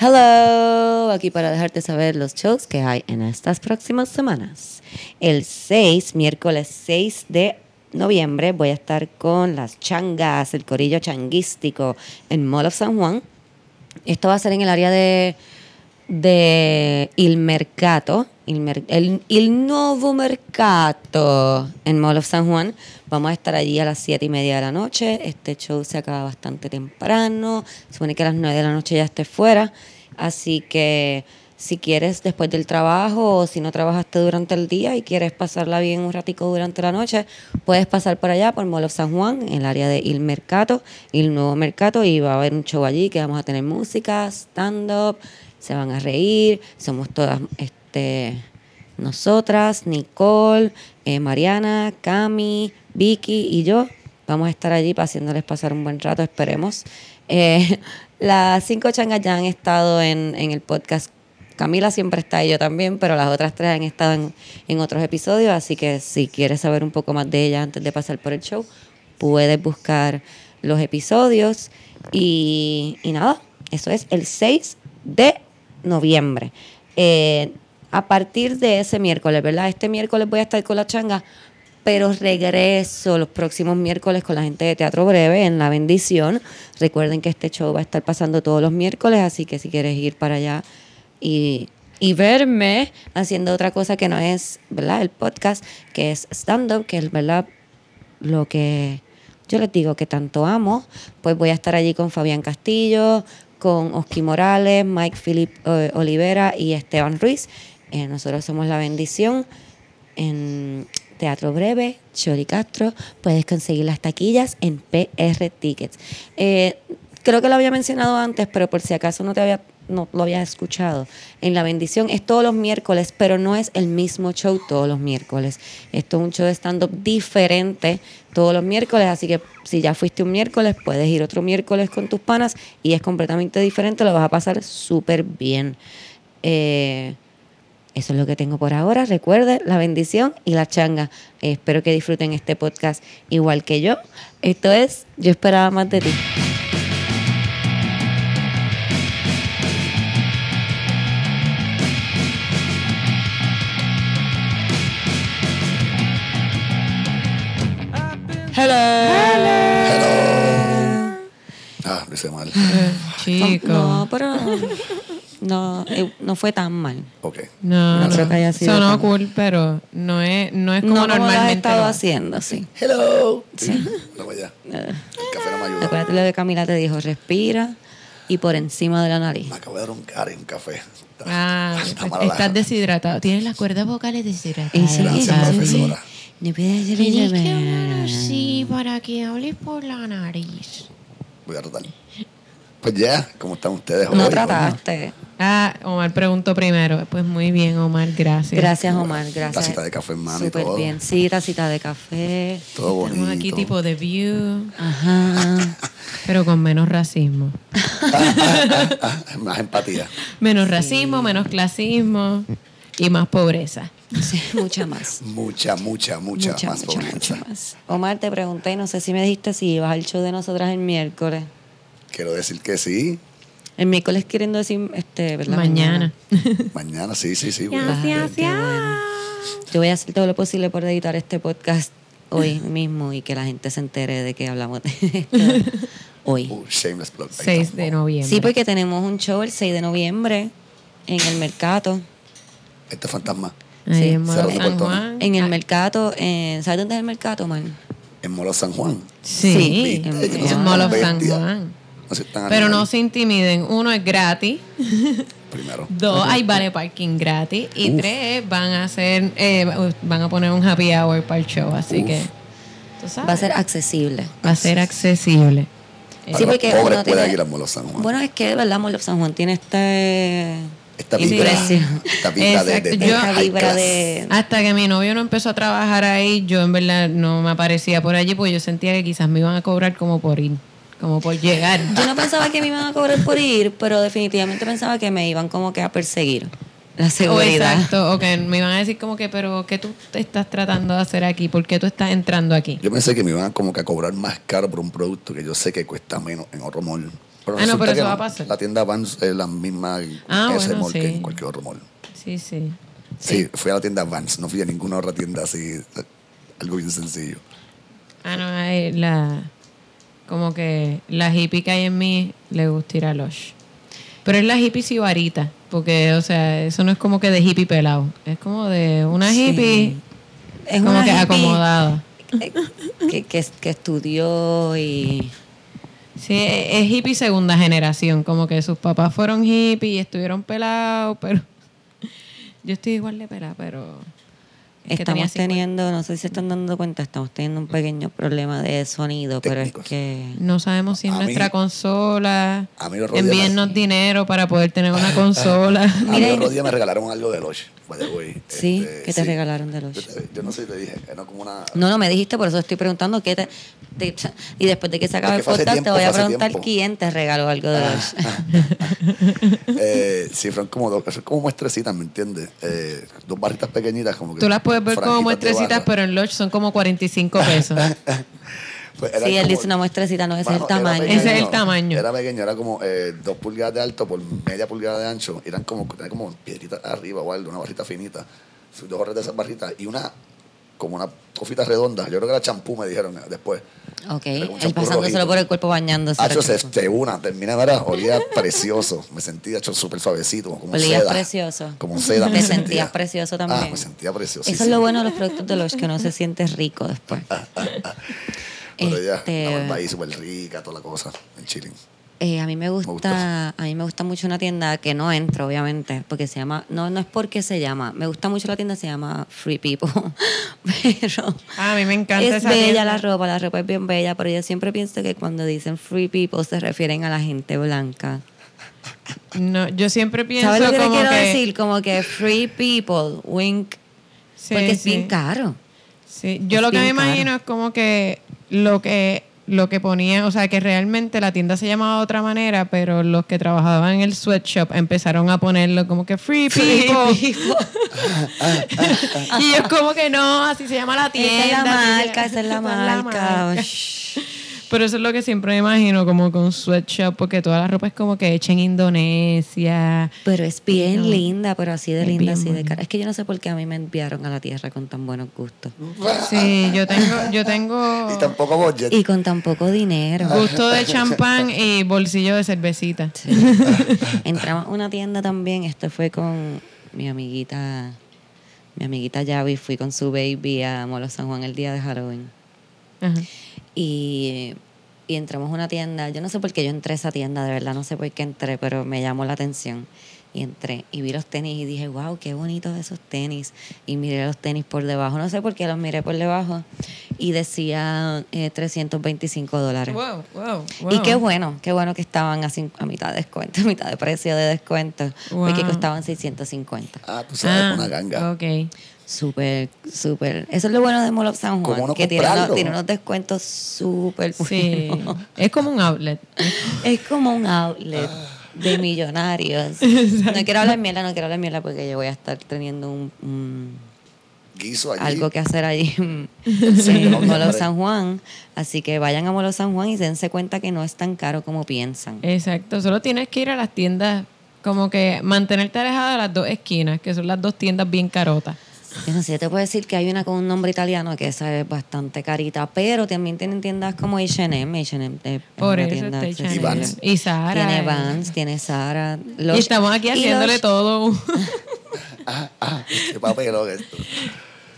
Hello, aquí para dejarte saber los shows que hay en estas próximas semanas. El 6, miércoles 6 de noviembre, voy a estar con las changas, el corillo changuístico en Mall of San Juan. Esto va a ser en el área de, de Il Mercato, il, mer- el, il Nuevo Mercato en Mall of San Juan. Vamos a estar allí a las 7 y media de la noche. Este show se acaba bastante temprano. Supone que a las 9 de la noche ya esté fuera. Así que si quieres después del trabajo o si no trabajaste durante el día y quieres pasarla bien un ratico durante la noche, puedes pasar por allá, por Mall of San Juan, en el área de Il Mercato, Il Nuevo Mercato, y va a haber un show allí que vamos a tener música, stand-up, se van a reír, somos todas este, nosotras, Nicole, eh, Mariana, Cami, Vicky y yo. Vamos a estar allí haciéndoles pasar un buen rato, esperemos. Eh, las cinco changas ya han estado en, en el podcast Camila siempre está y yo también, pero las otras tres han estado en, otros episodios, así que si quieres saber un poco más de ellas antes de pasar por el show, puedes buscar los episodios y, y nada, eso es el 6 de noviembre. Eh, a partir de ese miércoles, ¿verdad? Este miércoles voy a estar con la changa, pero regreso los próximos miércoles con la gente de Teatro Breve en La Bendición. Recuerden que este show va a estar pasando todos los miércoles, así que si quieres ir para allá y, y verme haciendo otra cosa que no es, ¿verdad? El podcast, que es stand-up, que es, ¿verdad? Lo que yo les digo que tanto amo, pues voy a estar allí con Fabián Castillo, con Oski Morales, Mike Philip eh, Olivera y Esteban Ruiz. Eh, nosotros somos La Bendición en Teatro Breve, Chori Castro. Puedes conseguir las taquillas en PR Tickets. Eh, creo que lo había mencionado antes, pero por si acaso no te había no lo habías escuchado. En La Bendición es todos los miércoles, pero no es el mismo show todos los miércoles. Esto es un show de stand-up diferente todos los miércoles, así que si ya fuiste un miércoles, puedes ir otro miércoles con tus panas y es completamente diferente, lo vas a pasar súper bien. Eh, eso es lo que tengo por ahora. Recuerde la bendición y la changa. Eh, espero que disfruten este podcast igual que yo. Esto es Yo esperaba más de ti. Hello. Hello. Ah, lo hice mal. Chico. No, pero no, eh, no fue tan mal. Ok. No, No no. creo que haya sido Sonó tan- cool, pero no es, no es como no como lo has normalmente. estado lo- haciendo, sí. Hello. Sí. Vamos allá. El café no me ayuda. Acuérdate lo que Camila te dijo, respira y por encima de la nariz. Me acabo de dar un cari, un café. Está- Ah, está la- estás deshidratado. Tienes las cuerdas vocales deshidratadas. Gracias, sí. profesora. No puedes Tienes que hablar así para que hables por la nariz. Voy a tratar. Pues ya, ¿cómo están ustedes No hoy? trataste. Ah, Omar preguntó primero. Pues muy bien, Omar, gracias. Gracias, Omar. Gracias. Tacita de café en mano y Súper todo. bien. Sí, tacita de café. Todo bonito. Estamos aquí tipo de view, Ajá. pero con menos racismo. Ah, más empatía. Menos racismo, menos clasismo y más pobreza. Sí, mucha más. Mucha, mucha, mucha, mucha, más mucha, pobreza. mucha más. Omar, te pregunté, no sé si me dijiste si ibas al show de nosotras el miércoles. Quiero decir que sí. El miércoles queriendo decir, este, ¿verdad? Mañana. Mañana, sí, sí, sí. Bueno. Gracias. bueno. Yo voy a hacer todo lo posible por editar este podcast hoy mismo y que la gente se entere de que hablamos de esto hoy. Uh, shameless plug. Ahí 6 estamos. de noviembre. Sí, porque tenemos un show el 6 de noviembre en el mercado. Este fantasma. Ahí Sí. en Molo de San. Juan. En el Ah, mercado, en- ¿sabes dónde es el mercado, man? En Molo San Juan. Sí, Sí, en, en of San. Juan. No se están Pero no se intimiden. Uno es gratis. Primero. Dos, hay vale parking gratis. Y tres, van a hacer, eh, van a poner un happy hour para el show. Así Uf. que, tú sabes. Va a ser accesible. Va a ser accesible. Sí, porque uno tiene- ir a Molo San Juan. Bueno, es que, ¿verdad? Mall of San Juan tiene este... esta vibra, impresión. esta vibra de, de, Exacto. de Yo- esta high vibra class. de... Hasta que mi novio no empezó a trabajar ahí, yo en verdad no me aparecía por allí porque yo sentía que quizás me iban a cobrar como por ir, como por llegar. Yo no pensaba que me iban a cobrar por ir, pero definitivamente pensaba que me iban como que a perseguir. La seguridad. exacto, o que me iban a decir como que, pero ¿qué tú te estás tratando de hacer aquí? ¿Por qué tú estás entrando aquí? Yo pensé que me iban como que a cobrar más caro por un producto que yo sé que cuesta menos en otro mall Pero Ah, no, pero eso va a pasar. La tienda Vans es la misma Ah, ese bueno, mall que en cualquier otro mall. Sí, sí. Sí. fui a la tienda Vans, no fui a ninguna otra tienda así, algo bien sencillo. Ah, no, hay la. Como que la hippie que hay en mí le gusta ir a Lush. Pero es la hippie sibarita. Porque, o sea, eso no es como que de hippie pelado. Es como de una Sí. hippie Es como una que hippie acomodada. que, que, que estudió y... Sí, es hippie segunda generación. Como que sus papás fueron hippie y estuvieron pelados, pero. Yo estoy igual de pelada, pero. es Estamos 50. teniendo, no sé si se están dando cuenta, estamos teniendo un pequeño problema de sonido, pero es que... No sabemos si es mí- nuestra consola. mí los rodillas Envíennos dinero para poder tener una consola. A mí día me regalaron algo de Lush, by the way. Sí, Este, ¿qué te regalaron de Lush? Yo, no sé si te dije, era como una... No, no me dijiste, por eso estoy preguntando qué te, te- y después de que se acabe Es el que podcast tiempo, te voy a preguntar tiempo. quién te regaló algo de los. eh, sí, fueron como dos, son como muestrecitas, ¿me entiendes? Eh, dos barritas pequeñitas como que... Tú las puedes ver como muestrecitas, pero en Lodge son como 45 pesos. Pues Sí, él como- dice una muestrecita, no ese es el tamaño. pequeño, Ese es el tamaño. Era pequeño, era como eh, dos pulgadas de alto por media pulgada de ancho. Eran como, eran como piedritas arriba o algo, una barrita finita. Dos barritas de esas barritas y una, como una cofita redonda. Yo creo que era champú, me dijeron eh, después. Ok, él pasándoselo rojito. por el cuerpo bañándose. Hacho, se, Racho. se una, terminé, ¿verdad? Olía precioso. Me sentía hecho súper suavecito, como seda. precioso. Como seda me sentía. precioso también. Ah, me sentía precioso. Eso es lo bueno de los productos de los que no se siente rico después. Pero ya, Este, la barba ahí súper rica, toda la cosa. En chilling. Eh, a mí me gusta, gusta. a mí me gusta mucho una tienda que no entro, obviamente, porque se llama, no, no es porque se llama, me gusta mucho la tienda, se llama Free People, pero Ah, a mí me encanta es esa bella tienda. la ropa, la ropa es bien bella, pero yo siempre pienso que cuando dicen Free People se refieren a la gente blanca. No, yo siempre pienso ¿Sabes lo que te como quiero que... decir? Como que Free People, wink, Sí, porque es sí. bien caro. Sí, yo Es lo que me caro. imagino es como que lo que lo que ponía, o sea, que realmente la tienda se llamaba de otra manera, pero los que trabajaban en el sweatshop empezaron a ponerlo como que free people. y yo como que no, así se llama la tienda. Esa es la marca, esa es la marca. Pero eso es lo que siempre me imagino, como con sweatshop, porque toda la ropa es como que hecha en Indonesia. Pero es bien No. linda, pero así de Es linda, así de cara. Es que yo no sé por qué a mí me enviaron a la tierra con tan buenos gustos. Sí, yo tengo, yo tengo Y tampoco budget. Y con tan poco dinero. gusto de champán y bolsillo de cervecita. Sí. Entramos a una tienda también. Esto fue con mi amiguita, mi amiguita Yavi. Fui con su baby a Molo San Juan el día de Halloween. Ajá. Y, y entramos a una tienda. Yo no sé por qué yo entré a esa tienda, de verdad, no sé por qué entré, pero me llamó la atención. Y entré y vi los tenis y dije, wow, qué bonitos esos tenis. Y miré los tenis por debajo. No sé por qué los miré por debajo. Y decía eh, 325 dólares. Wow, wow, Y wow. qué bueno, qué bueno que estaban así a mitad de descuento, a mitad de precio de descuento. Porque Wow. costaban 650. Ah, tú sabes, Ah, una ganga. Ok. Súper, súper. Eso es lo bueno de Mall of San ¿Cómo Juan, no que tiene unos, comprarlo? tiene unos descuentos súper Sí. buenos. Es como un outlet. Es como un outlet de millonarios. No quiero hablar mierda, no quiero hablar mierda porque yo voy a estar teniendo un, un- Guiso allí. algo que hacer allí en Sí, hombre. San Juan. Así que vayan a Mall of San Juan y dense cuenta que no es tan caro como piensan. Exacto. Solo tienes que ir a las tiendas, como que mantenerte alejada de las dos esquinas, que son las dos tiendas bien carotas. No sé, yo te puedo decir que hay una con un nombre italiano que esa es bastante carita, pero también tienen tiendas como H&M. H&M es Por una eso tienda está. Y Vans. Y Sara. Tiene y- Vans, tiene Sara. Y estamos aquí haciéndole todo. Ah, ah, qué papelón esto.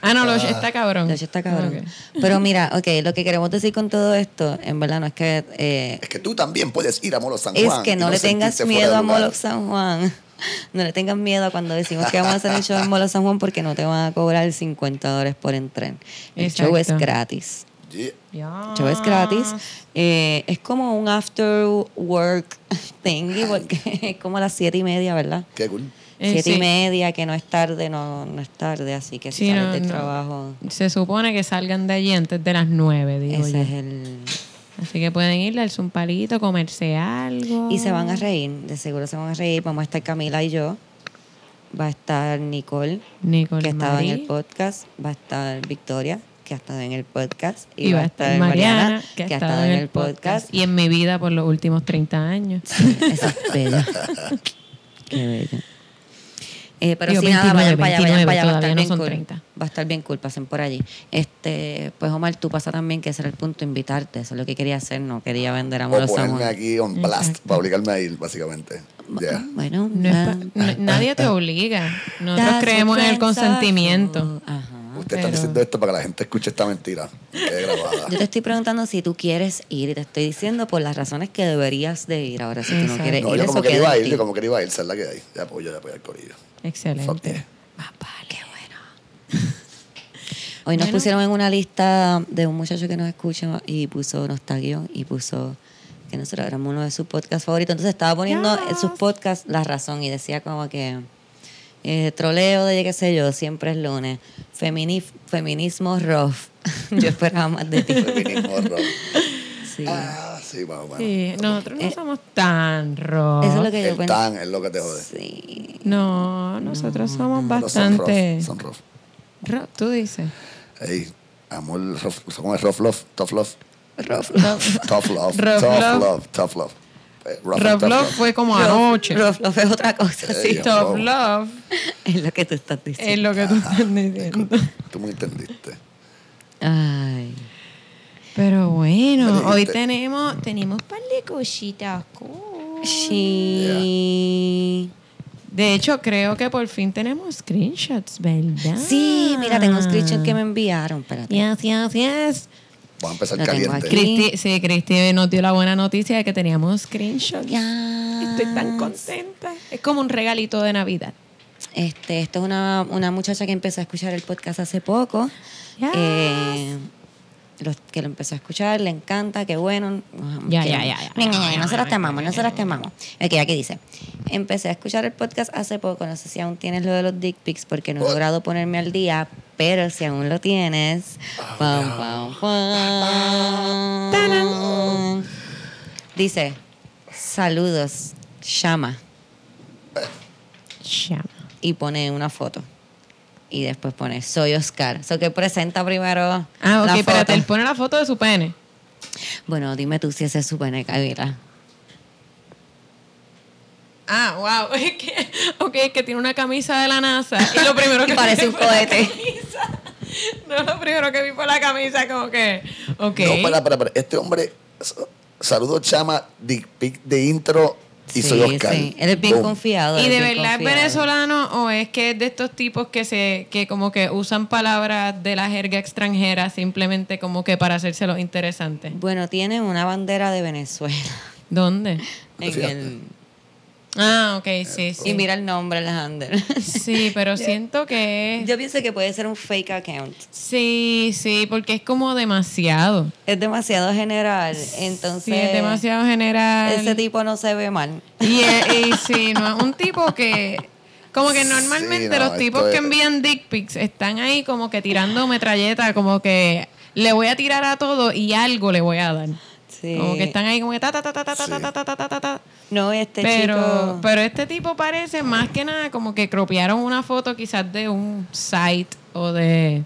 ah, no, Loche está cabrón. Loche está cabrón. Ok. Pero mira, ok, lo que queremos decir con todo esto, en verdad no es que... eh, Es que tú también puedes ir a Molo San es Juan. que y no, le tengas miedo a. Molo San Juan. No le tengas miedo cuando decimos que vamos a hacer el show en Molo San Juan porque no te van a cobrar 50 dólares por entrar. El show es gratis. Yeah. El show es gratis. Eh, es como un after work thingy porque es como a las siete y media, ¿verdad? Qué cool. Eh, siete y media, que no es tarde, no, no es tarde, así que si Sí, sales no, del no. trabajo, Se supone que salgan de allí antes de las nueve, digo ese yo. es el... Así que pueden ir, darse un palito, comerse algo. Y se van a reír, de seguro se van a reír. Vamos a estar Camila y yo. Va a estar Nicole, Nicole que estaba en el podcast. Va a estar Victoria, que ha estado en el podcast. Y va a estar Mariana, que ha estado en el podcast. Y en mi vida por los últimos 30 años. Eso es bello. Qué bello. Eh, pero Digo, sí, nada, 29, vayan para allá, vayan para allá, va a estar no bien son cool. 30. Va a estar bien cool, pasen por allí. Este, pues Omar, tú pasa también que ese era el punto, invitarte. Eso es lo que quería hacer, no quería vender a O los ponerme aquí on blast para obligarme a ir, básicamente. Ya. Bueno, No es ah, pa- no- nadie te obliga. Nosotros creemos en el consentimiento. Ajá. Ustedes están pero- diciendo esto para que la gente escuche esta mentira. Grabada. Yo te estoy preguntando si tú quieres ir y te estoy diciendo por las razones que deberías de ir. Ahora, si tú no Exacto. quieres No, ir, yo como que iba a ir, yo como que iba a ir, esa es la que hay. Ya apoyo, ya apoyo al corillo. Excelente. Más vale. Qué bueno. Hoy nos Bueno. pusieron en una lista de un muchacho que nos escucha y puso, nos tagueó y puso que nosotros éramos uno de sus podcasts favoritos. Entonces estaba poniendo en sus podcasts la razón y decía como que eh, troleo de qué sé yo, siempre es lunes. Femini- feminismo rough. yo esperaba más de ti. Feminismo rock. Sí. Ah, sí, más o menos. Sí, nosotros no Eh, somos tan rojos. Eso es lo que yo El pensé. tan es lo que te jode. Sí. No, nosotros somos Pero son bastante. rough, Son rough. Ro- Tú dices. Ey, amor, rough, ¿cómo es rough love? Tough love. Rough. Tough love. Rough tough love. love. Tough love. Eh, rough and Rough tough Love fue como anoche. Rough love es otra cosa, Ey, sí. Tough wow. Love Es lo que tú estás diciendo. es lo que tú estás diciendo. Tú me entendiste. Ay. Pero bueno, hoy tenemos tenemos un par de cositas. cool. Sí. De hecho, creo que por fin tenemos screenshots, ¿verdad? Sí, mira, tengo un screenshot que me enviaron. Espérate. Yes, yes, yes. Vamos a empezar Lo caliente. Cristi, sí, Cristi nos dio la buena noticia de que teníamos screenshots. Ya. Estoy tan contenta. Es como un regalito de Navidad. Este, esto es una, una muchacha que empezó a escuchar el podcast hace poco. Yes. Eh, los que lo empezó a escuchar, le encanta, qué bueno. Ya, ya, ya, ya. Nosotros te amamos, nosotros te amamos. Ok, aquí dice. Empecé a escuchar el podcast hace poco. No sé si aún tienes lo de los dick pics porque no he logrado ponerme al día. Pero si aún lo tienes. pam, pam, pam. Dice: Saludos, llama. Chama. Y pone una foto. Y después pone: Soy Oscar. So que presenta primero. Ah, ok, la espérate, él pone la foto de su pene. Bueno, dime tú si ese es su pene, Camila. Ah, wow. Es que, ok, es que tiene una camisa de la NASA. Y lo primero que Y parece vi un fue la cohete. camisa. No, lo primero que vi fue la camisa, como que. Ok. No, para, para, para. Este hombre, s- saludo chama, dick pic de intro y Sí, soy Oscar. sí. Él es bien Boom. confiado. ¿Y de verdad es venezolano o es que es de estos tipos que se que como que usan palabras de la jerga extranjera simplemente como que para hacérselos interesantes? Bueno, tiene una bandera de Venezuela. ¿Dónde? En Fíjate. el, Ah, ok, sí, sí. y mira el nombre, Alejandro. Sí, pero siento que. Yo pienso que puede ser un fake account. Sí, sí, porque es como demasiado. Es demasiado general. Entonces, Sí, es demasiado general. ese tipo no se ve mal. Y, eh, y sí, no es un tipo que... Como que normalmente no, los tipos que envían dick pics están ahí como que tirando metralleta, como que le voy a tirar a todo y algo le voy a dar. Sí. Como que están ahí como que ta ta ta ta ta ta ta ta ta ta ta ta ta. No, este Pero, chico. pero este tipo parece más que nada como que cropearon una foto quizás de un site o de...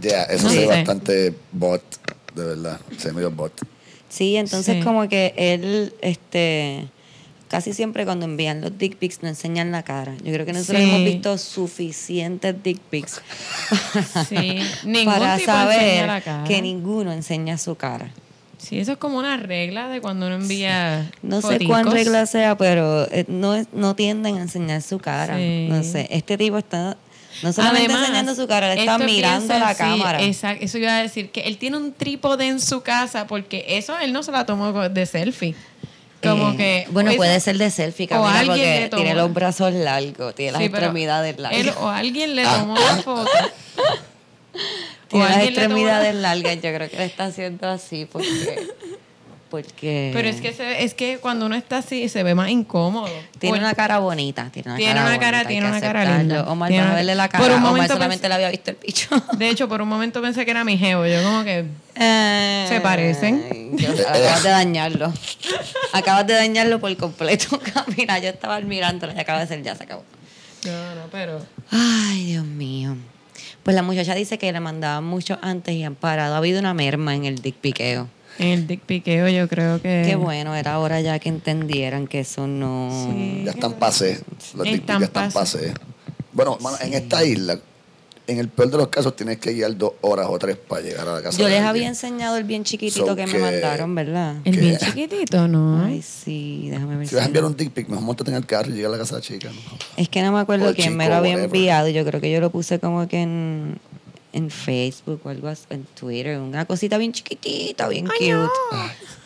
Ya, eso No se ve bastante bot, de verdad. Se ve medio bot. Sí, entonces Sí. como que él, este, casi siempre cuando envían los dick pics no enseñan la cara. Yo creo que nosotros Sí. hemos visto suficientes dick pics Sí, ningún para tipo enseña saber la cara. que ninguno enseña su cara. Sí, eso es como una regla de cuando uno envía No sé cuán regla sea, pero eh, no, no tienden a enseñar su cara. Sí. No sé, este tipo está no solamente Además, enseñando su cara, él está esto mirando la sí, cámara. Exacto, eso iba a decir que él tiene un trípode en su casa porque eso él no se la tomó de selfie. Como Eh, que bueno, eso- puede ser de selfie, Camila, alguien porque le tomó- tiene los brazos largos, tiene las Sí, pero extremidades él largas. o alguien le tomó la foto. Tiene las extremidades largas, yo creo que le está haciendo así porque porque Pero es que se- es que cuando uno está así se ve más incómodo. tiene Por- una cara bonita, tiene una Tiene cara una cara- tiene una cara linda. Omar, Tiene para una- verle la por cara. un Omar momento solamente pensé- le había visto el picho. De hecho, por un momento pensé que era mi geo. Yo como que... Eh, Se parecen. yo- acabas de dañarlo. acabas de dañarlo por completo, Camila. Yo estaba mirándolo y acaba de ser ya, se acabó. No, no, pero... Ay, Dios mío. Pues la muchacha dice que le mandaban mucho antes y han parado. Ha habido una merma en el dick piqueo. En el dick piqueo yo creo que... Qué bueno, era hora ya que entendieran que eso no... Sí. Ya están pasé. Los dick ya están pasé. Bueno, en esta isla, en el peor de los casos, tienes que guiar dos horas o tres para llegar a la casa. Yo les había enseñado el bien chiquitito So que me mandaron, ¿verdad? El bien chiquitito, ¿no? Ay, sí, déjame ver. Si vas a si- enviar un dick pic, mejor montate en el carro y llega a la casa de la chica. ¿no? Es que no me acuerdo quién me lo había whatever. enviado. Yo creo que yo lo puse como que en, en Facebook o algo así, en Twitter. Una cosita bien chiquitita, bien cute.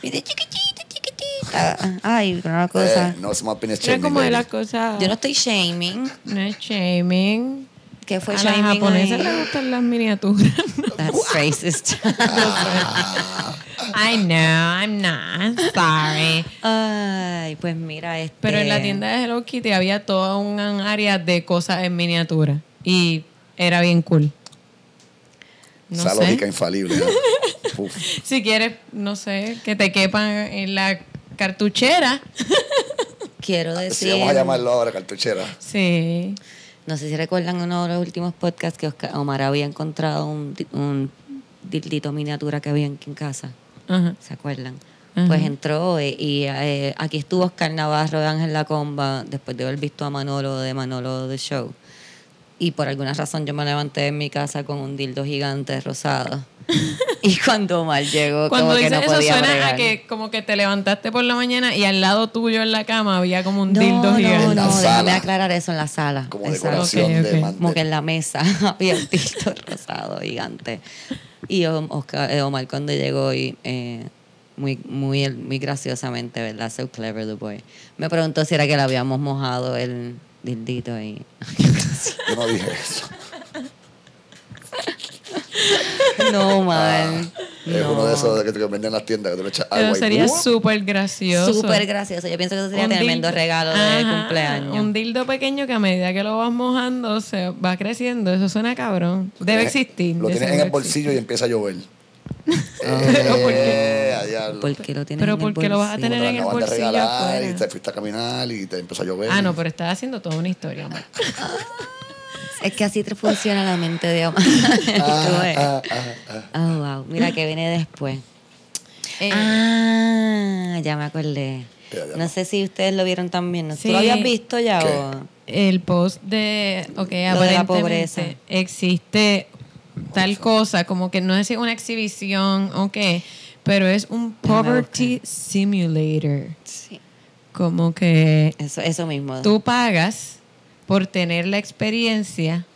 Bien chiquitita, chiquitita. Ay, una cosa. Eh, no es más Era shaming, como de las cosas... Yo no estoy shaming. No es shaming. ¿Qué fue a japonesas ahí? les gustan las miniaturas. That's racist. I know, I'm not. Sorry. Ay, pues mira, este. Pero en la tienda de Hello Kitty había toda un área de cosas en miniatura. Y era bien cool. No Esa sé. lógica infalible. Si quieres, no sé, que te quepan en la cartuchera. Quiero decir. vamos a llamarlo ahora, cartuchera. Sí. No sé si recuerdan uno de los últimos podcasts que Oscar- Omar había encontrado un, un dildito miniatura que había aquí en casa. ¿Se acuerdan? Pues entró eh, y eh, aquí estuvo Oscar Navarro de Ángel La Comba después de haber visto a Manolo de Manolo The Show. Y por alguna razón yo me levanté en mi casa con un dildo gigante rosado. y cuando Omar llegó, Cuando como que dices no eso podía suena bregar. a que como que te levantaste por la mañana y al lado tuyo en la cama había como un no, dildo no, gigante. La no, déjame sala. aclarar eso en la sala. Como Exacto. decoración de. Como que en la mesa había un dildo rosado gigante. Y Oscar, eh, Omar cuando llegó y eh, muy, muy, muy graciosamente, ¿verdad? So clever the boy. Me preguntó si era que le habíamos mojado el dildito y... Yo no dije eso. no, man. Es uno de esos que te venden en las tiendas que tú le echas agua Pero y sería súper gracioso. Súper gracioso. Yo pienso que eso sería Un tremendo dildo- regalo de Ajá, cumpleaños. Un dildo pequeñño que a medida que lo vas mojando se va creciendo. Eso suena cabrón. Debe Tienes- existir. Lo de tienes en el bolsillo y empieza a llover. Pero ¿por qué? Eh, diablo. ¿Por qué lo tienes Pero en el ¿por qué lo vas a tener Te en el de bolsillo regalar y te fuiste a caminar y te empezó a llover. Ah, no, pero estás haciendo toda una historia. Es que así te funciona la mente de Omar. Ah, ah, ah, ah. Oh, wow. Mira que viene después. Eh, Ah, ya me acordé. Ya, ya No sé si ustedes lo vieron también. ¿no? ¿Tú lo habías visto ya ¿Qué? o...? el post de, ok, la aparentemente pobreza. existe tal cosa, como que no es una exhibición, ok, pero es un poverty simulator. Sí. Como que Eso, eso mismo. tú pagas por tener la experiencia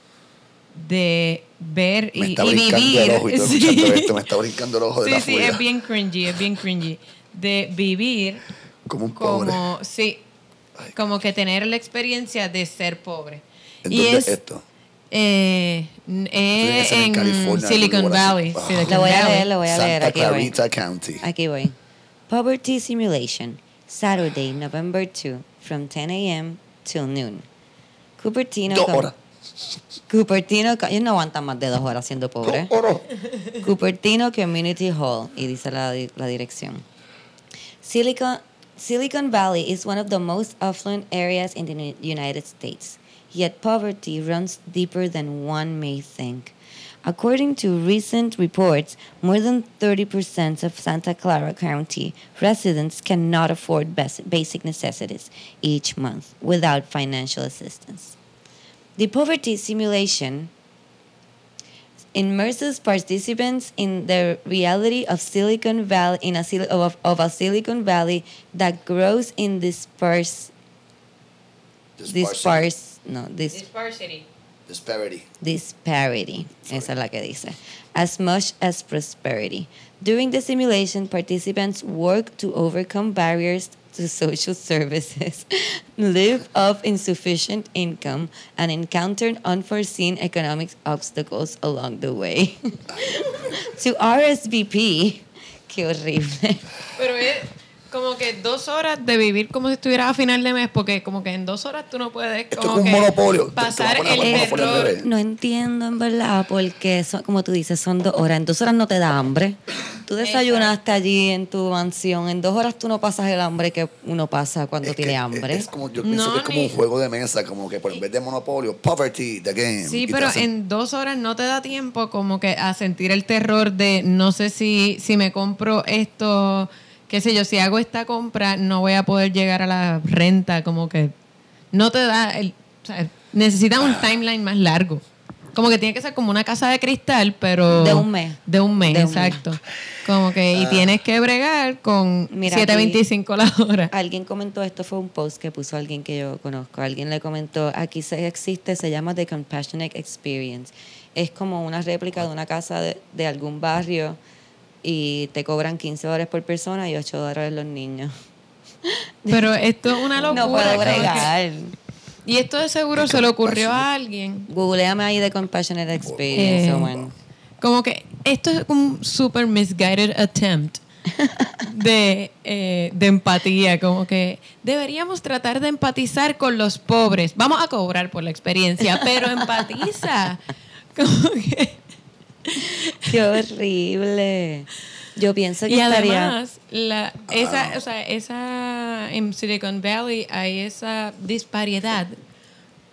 de ver Me y, está y vivir. el ojo y Sí. esto. Me está brincando el ojo de Sí, la sí, furia. es bien cringy, es bien cringy. De vivir Como un pobre. como, sí, como que tener la experiencia de ser pobre. ¿En y dónde es, es esto? eh, ser en en, California, Silicon Valley. Silicon Lo voy a leer, lo voy a leer. Santa Aquí voy. Clarita County. Aquí voy. Poverty Simulation, Saturday, November 2, from 10 a.m. till noon. Cupertino. Dos horas. Cupertino, ellos no aguantan más de dos horas siendo pobres. Dos horas. Cupertino Community Hall, y dice la, la dirección. Silicon, Silicon Valley is one of the most affluent areas in the Uni- United States, yet poverty runs deeper than one may think. According to recent reports, more than 30% of Santa Clara County residents cannot afford basic necessities each month without financial assistance. The poverty simulation immerses participants in the reality of Silicon Valley in a of, of a Silicon Valley that grows in disperse disperse no dis, Dispersity. Disparity. disparity. Esa es la que dice. As much as prosperity. During the simulation participants work to overcome barriers to social services live off insufficient income and encounter unforeseen economic obstacles along the way. To RSVP qué horrible. Pero es, como que dos horas de vivir como si estuvieras a final de mes, porque como que en dos horas tú no puedes Esto como es un que monopolio. Te- te pasar voy a el poner revés. No entiendo en verdad, porque son, como tú dices, son dos horas. En dos horas no te da hambre. Tú desayunaste allí en tu mansión. En dos horas tú no pasas el hambre que uno pasa cuando Es que tiene hambre. Es como, yo pienso No, que es como ni- un juego de mesa, como que por en vez de monopolio, poverty, the game. Sí, te pero hacen- en dos horas no te da tiempo como que a sentir el terror de no sé si, si me compro esto, qué sé yo, si hago esta compra no voy a poder llegar a la renta, como que no te da el... O sea, necesitas Ah. un timeline más largo. Como que tiene que ser como una casa de cristal, pero... De un mes. De un mes, De un mes. exacto. Como que, y tienes que bregar con Mira, 7.25 la hora. Alguien comentó, esto fue un post que puso alguien que yo conozco. Alguien le comentó, aquí se existe, se llama The Compassionate Experience. Es como una réplica de una casa de, de algún barrio y te cobran 15 dólares por persona y 8 dólares los niños. Pero esto es una locura. No puedo bregar. Y esto de seguro se le ocurrió a alguien. Googleame ahí The Compassionate Experience. Eh. Como que esto es un super misguided attempt de, eh, de empatía. Como que deberíamos tratar de empatizar con los pobres. Vamos a cobrar por la experiencia, pero empatiza. Como que, Qué horrible. Yo pienso que y estaría... además, la, esa, o sea, esa, en Silicon Valley hay esa disparidad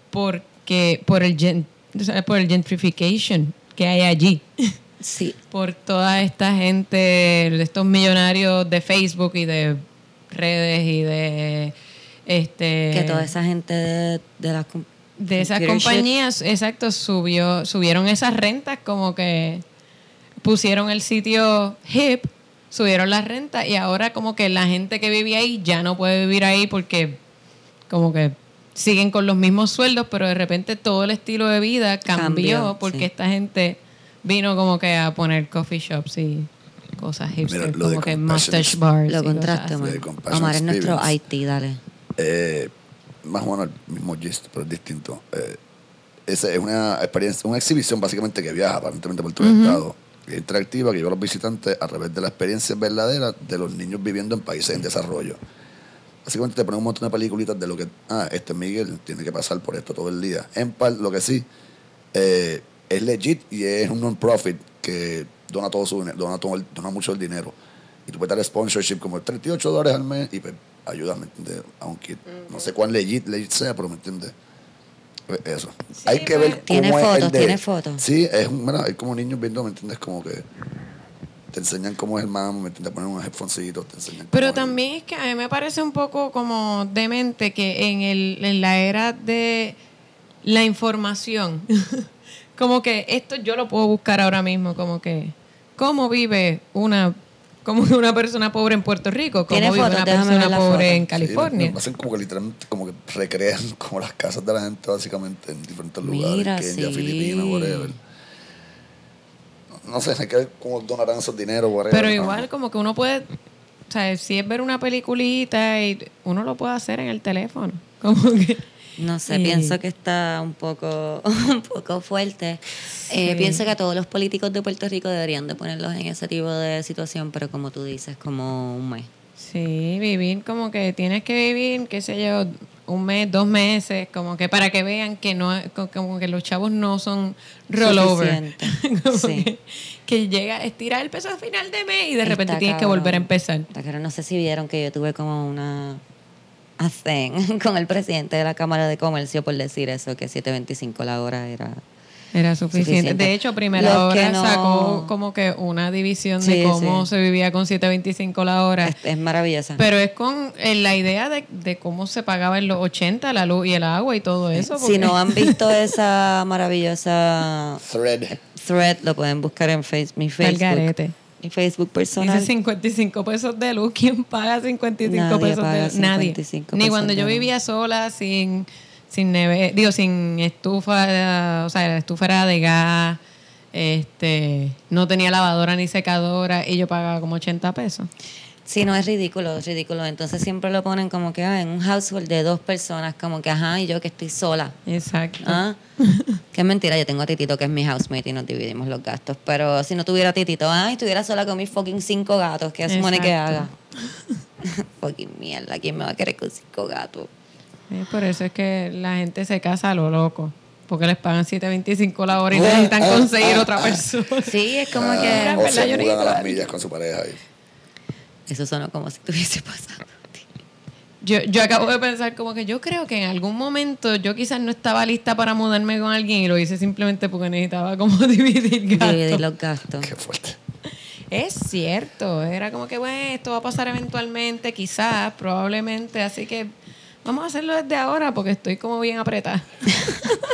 porque, por, el gen- o sea, por el gentrification que hay allí. Sí, por toda esta gente, estos millonarios de Facebook y de redes y de este que toda esa gente de, de las... de esas shit, compañías, exacto, subió, subieron esas rentas como que pusieron el sitio hip, subieron las rentas y ahora como que la gente que vivía ahí ya no puede vivir ahí porque como que siguen con los mismos sueldos, pero de repente todo el estilo de vida cambió, Cambió, porque sí. esta gente vino como que a poner coffee shops y cosas hipster, Mira, lo de como que mustache bars. y Lo contraste. Omar. Omar es nuestro. Haití, dale. Eh, más o menos el mismo gist, pero es distinto. Eh, esa es una experiencia, una exhibición básicamente que viaja aparentemente por todo el estado. que es interactiva, que lleva a los visitantes a través de la experiencia verdadera de los niños viviendo en países en desarrollo. Básicamente te ponen un montón de peliculitas de lo que, ah, este Miguel tiene que pasar por esto todo el día. En par, lo que sí, eh, es legit y es un non-profit que dona todo su dinero, dona, todo dona mucho el dinero. Y tú puedes dar sponsorship como 38 dólares al mes y pues ayuda, ¿me entiendes? Aunque no sé cuán legit, legit sea, pero ¿me entiendes? Pues eso. Hay que ver cómo Tiene es fotos, el de... tiene fotos. Sí, es, un- mira, hay como niños viendo, ¿me entiendes? Como que te enseñan cómo es el mamá, ¿me entiendes? Ponen unos headphoncitos, te enseñan Pero cómo es- también es que a mí me parece un poco como demente que en, el, en la era de la información, como que esto yo lo puedo buscar ahora mismo, como que cómo vive una como una persona pobre en Puerto Rico, cómo Tiene vive fotos, una déjame persona pobre foto. en Sí, California. lo- hacen como que literalmente como que recrean como las casas de la gente básicamente en diferentes lugares. Mira, Kenia, sí. Filipinas, whatever. No, no sé, hay que ver cómo donarán esos dineros, whatever. Pero ¿no? igual como que uno puede, o sea, si es ver una peliculita y uno lo puede hacer en el teléfono, como que No sé, pienso que está un poco, un poco fuerte. Eh, pienso que a todos los políticos de Puerto Rico deberían de ponerlos en ese tipo de situación, pero como tú dices, como un mes. Sí, vivir como que tienes que vivir, qué sé yo, un mes, dos meses, como que para que vean que no co- como que los chavos no son rollover. Sí. que, que llega a estirar el peso a final de mes y de Está repente tienes que volver a empezar. Está. No sé si vieron que yo tuve como una a thing con el presidente de la Cámara de Comercio por decir eso, que 7.25 la hora era... Era suficiente. Suficiente. De hecho, Primera Los Hora no- sacó como que una división de cómo sí. se vivía con 7.25 la hora. Es, es maravillosa. Pero es con eh, la idea de, de cómo se pagaba en los 80 la luz y el agua y todo eso. si no han visto esa maravillosa Thread. thread, lo pueden buscar en face, mi Está el Facebook. garete. Facebook personal. Dice 55 pesos de luz. ¿Quién paga 55 Nadie pesos paga de luz? Nadie. 55 Ni pesos cuando yo vivía sola, sin, sin neve, digo, sin estufa, o sea, la estufa era de gas, este, no tenía lavadora ni secadora y yo pagaba como 80 pesos. Sí, no, es ridículo, es ridículo. Entonces siempre lo ponen como que ah, en un household de dos personas, como que ajá, y yo que estoy sola. Exacto. ¿Ah? que es mentira, yo tengo a Titito que es mi housemate y nos dividimos los gastos. Pero si no tuviera a Titito, ay, estuviera sola con mis fucking cinco gatos, ¿qué se supone que haga? Fucking mierda, ¿quién me va a querer con cinco gatos? Eh, por eso es que la gente se casa a lo loco. Porque les pagan 7.25 la hora y necesitan conseguir otra persona. Sí, es como Ah, que... O ¿verdad, se mudan a las millas con su pareja. ahí. Eso sonó como si estuviese pasando. Yo, yo acabo de pensar como que yo creo que en algún momento yo quizás no estaba lista para mudarme con alguien y lo hice simplemente porque necesitaba como dividir gastos. Dividir los gastos. Qué fuerte. Es cierto, era como que bueno, esto va a pasar eventualmente, quizás, probablemente, así que vamos a hacerlo desde ahora porque estoy como bien apretada.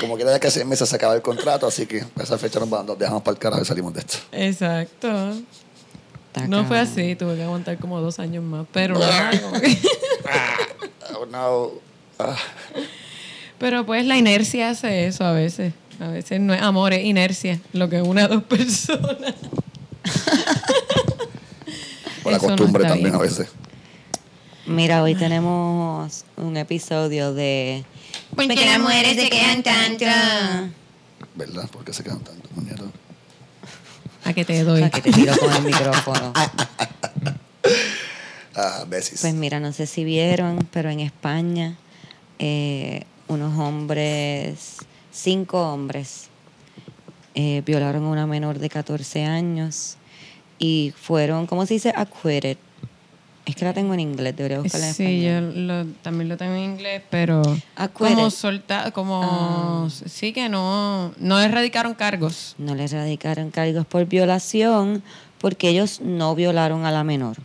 Como quiera, ya que seis meses se acaba el contrato, así que a esa fecha nos, vamos- nos dejamos para el carajo y salimos de esto. Exacto. Está No fue así, tuve que aguantar como dos años más, pero que- Oh, no. Ah, Pero pues la inercia hace eso a veces. A veces no es amor, es inercia, lo que une a dos personas. por la no costumbre también bien. a veces. Mira, hoy tenemos un episodio de... ¿Por qué las mujeres se quedan tanto? ¿Verdad? ¿Por qué se quedan tanto, muñeco? A que te doy. Para que te tiro con el micrófono. Ah, besis. Pues mira, no sé si vieron, pero en España eh, unos hombres, cinco hombres, eh, violaron a una menor de 14 años y fueron, ¿cómo se dice? Acquitted. Es que la tengo en inglés, debería buscarla en Sí, yo español. lo- también lo tengo en inglés, pero Acquitted. como solta, como sí que no, no erradicaron cargos. No les radicaron cargos por violación porque ellos no violaron a la menor.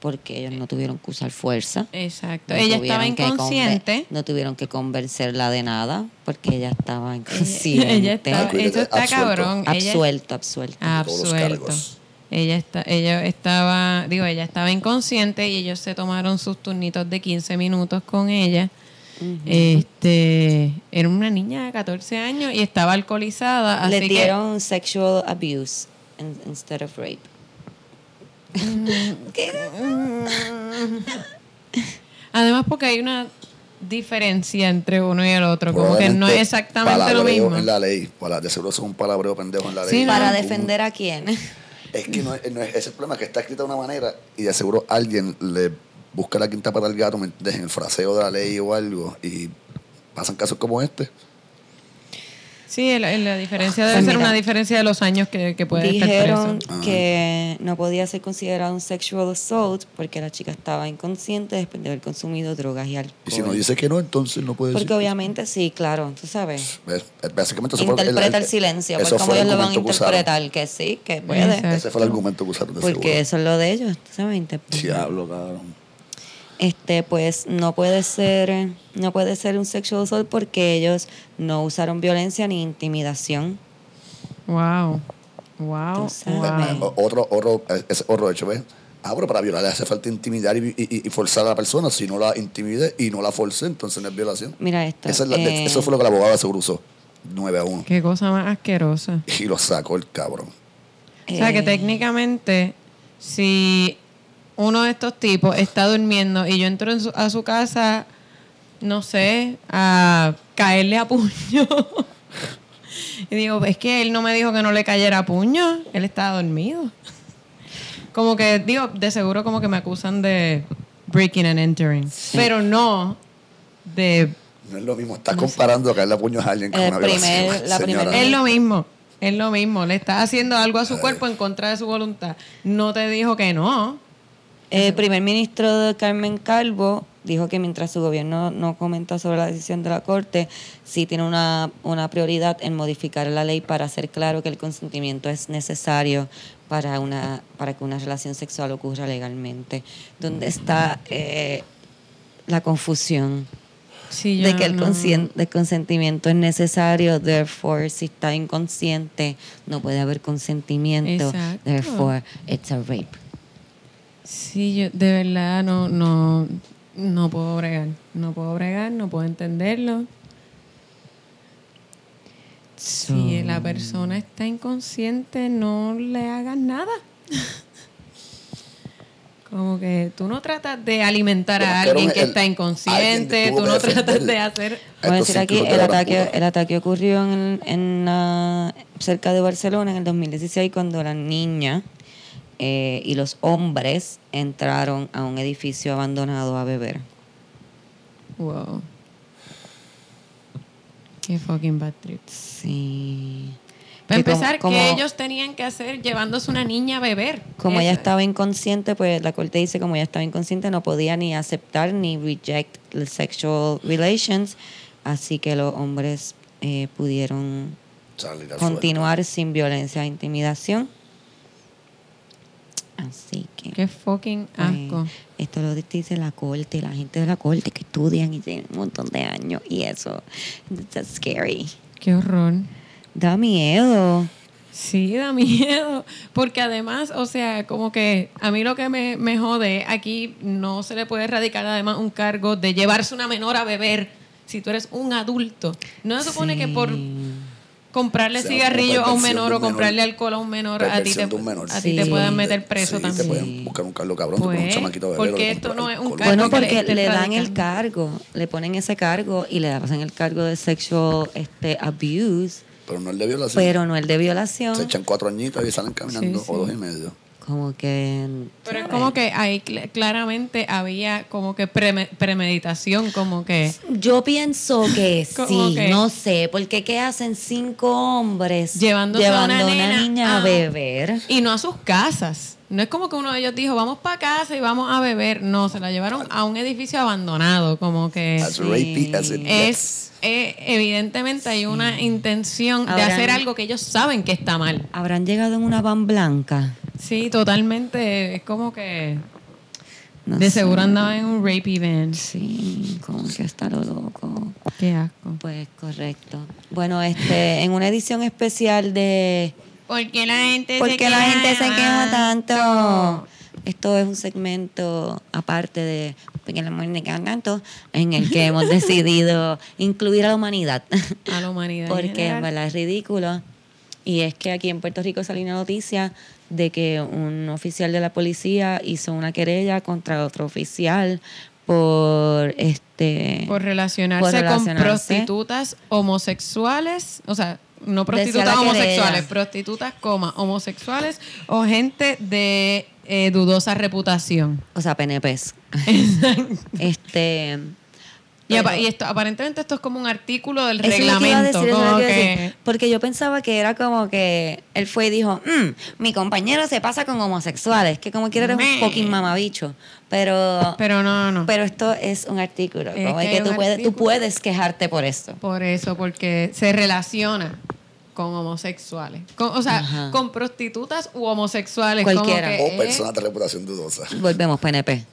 Porque ellos no tuvieron que usar fuerza. Exacto. No Ella estaba inconsciente. No tuvieron que convencerla de nada porque ella estaba inconsciente. Ella estaba, Acuérdate, eso está absuelto. cabrón. Ella, absuelto, absuelto. Ah, Todos los absuelto. cargos. Ella está, ella estaba, digo, ella estaba inconsciente y ellos se tomaron sus turnitos de 15 minutos con ella. Este, era una niña de 14 años y estaba alcoholizada, así Le que dieron sexual abuse in- instead of rape. además porque hay una diferencia entre uno y el otro, como que no es exactamente lo mismo. en la ley. Para, de seguro es un palabreo pendejo en la ley. Sí. ¿Para Un- defender a quién? Es que no es, ese es el problema, que está escrita de una manera y de seguro alguien le busca la quinta pata al gato. En el fraseo de la ley o algo y pasan casos como este. Sí, la, la diferencia debe Pues ser mira, una diferencia de los años que, que puede estar Dijeron preso. Ah. que no podía ser considerado un sexual assault porque la chica estaba inconsciente después de haber consumido drogas y alcohol. Y si no dice que no, entonces no puede Porque decir. obviamente sí, claro, tú sabes. Básicamente eso fue Interpreta el silencio, eso pues como fue el ellos lo van a argumento que usaron. interpretar, que sí, que puede. Exacto. Ese fue el argumento que usaron de Porque seguro. eso es lo de ellos, tú sabes, interpretar. Diablo, cabrón. Este pues no puede ser no puede ser un sexual assault porque ellos no usaron violencia ni intimidación Wow. Wow. O- Otro, otro, ese otro hecho, ¿ves? Ah, pero para violar le hace falta intimidar y, y- y forzar a la persona. Si no la intimide y no la force, entonces no es violación. mira esto Esa es la- eh, Eso fue lo que la abogada seguro usó. 9 a 1. Qué cosa más asquerosa. Y lo sacó el cabrón. O sea que eh, técnicamente, si uno de estos tipos está durmiendo y yo entro en su- a su casa, no sé, a caerle a puño. y digo, es que él no me dijo que no le cayera a puño, él estaba dormido. Como que, digo, de seguro como que me acusan de breaking and entering. Pero no de... No es lo mismo. Estás comparando a caerle a puños a alguien con El una primer- violación. la señora. primera- Es lo mismo, es lo mismo. Le está haciendo algo a su cuerpo en contra de su voluntad. No te dijo que no. El primer ministro Carmen Calvo dijo que mientras su gobierno no comentó sobre la decisión de la corte sí tiene una, una prioridad en modificar la ley para hacer claro que el consentimiento es necesario para una para que una relación sexual ocurra legalmente. Donde está eh, la confusión Sí, de que el, no- el consentimiento es necesario, therefore, si está inconsciente, no puede haber consentimiento, Exacto. therefore, it's a rape. Sí, yo de verdad no, no, no puedo bregar. No puedo bregar, no puedo entenderlo. Si la persona está inconsciente, no le hagas nada. Como que tú no tratas de alimentar a alguien que el- está inconsciente, tú no tratas de hacer... Voy a decir aquí, el la ataque, el ataque ocurrió en, en, ah, cerca de Barcelona en el 2016 cuando la niña eh, y los hombres entraron a un edificio abandonado a beber. Wow. Qué fucking bad trip. Sí. Para Que empezar, como- ¿qué ellos tenían que hacer llevándose una niña a beber? Como ella estaba inconsciente, pues la corte dice como ella estaba inconsciente no podía ni aceptar ni reject the sexual relations, así que los hombres eh, pudieron continuar sin violencia e intimidación. Así que Qué fucking pues, asco. esto lo dice la corte, la gente de la corte que estudian y tienen un montón de años y eso, that's scary. Qué horror. Da miedo. Sí, da miedo. Porque además, o sea, como que a mí lo que me, me jode, aquí no se le puede erradicar además un cargo de llevarse una menor a beber si tú eres un adulto. No se supone que por. Comprarle Sea cigarrillos a un menor de o comprarle alcohol a un menor, a ti te, de un menor. a ti te Sí. pueden meter preso sí, también. te pueden buscar un cargo cabrón, te ponen un Pues, chamaquito beber, porque o le esto no es un cargo Bueno, que le porque estén le dan el cargo, le ponen ese cargo y le pasan el cargo de sexual este, abuse, Pero no el de violación. pero no el de violación. Se echan cuatro añitos y salen caminando, Sí, o sí. dos y medio. Como que. Pero es como que ahí cl- claramente había como que preme- premeditación, como que... Yo pienso que sí, que- no sé, porque ¿qué hacen cinco hombres Llevándose a una llevando nena niña a a- beber? Y no a sus casas. No es como que uno de ellos dijo, vamos para casa y vamos a beber. No, se la llevaron a un edificio abandonado, como que... As rapey as it. Es, eh, evidentemente hay una intención de hacer algo que ellos saben que está mal. ¿Habrán llegado en una van blanca? Sí, totalmente. Es como que No de sé. seguro andaba en un rape event. Sí, como que está lo loco. Qué asco. Pues correcto. Bueno, este, en una edición especial de ¿Por qué la gente ¿Por se qué la gente se queja tanto? Esto es un segmento aparte de ¿Por qué la mujer se queja tanto? En el que hemos decidido incluir a la humanidad. A la humanidad. Porque en verdad es ridículo. Y es que aquí en Puerto Rico salió una noticia de que un oficial de la policía hizo una querella contra otro oficial por este Por relacionarse, por con prostitutas homosexuales, o sea, no prostitutas homosexuales, prostitutas, coma, homosexuales o gente de eh, dudosa reputación. o sea, PNPs. este Y, esto, aparentemente esto es como un artículo del Eso reglamento. decir, como que decir. Porque yo pensaba que era como que él fue y dijo, "Mm, mi compañero se pasa con homosexuales, que como quiera eres un fucking mamabicho. Pero, pero no, no. pero esto es un artículo, Es como que tú, puedes, tú puedes quejarte por esto. Por eso, porque se relaciona con homosexuales. Con- o sea, Ajá. con prostitutas u homosexuales. Cualquiera. Como que O es personas de reputación dudosa. Volvemos, PNP.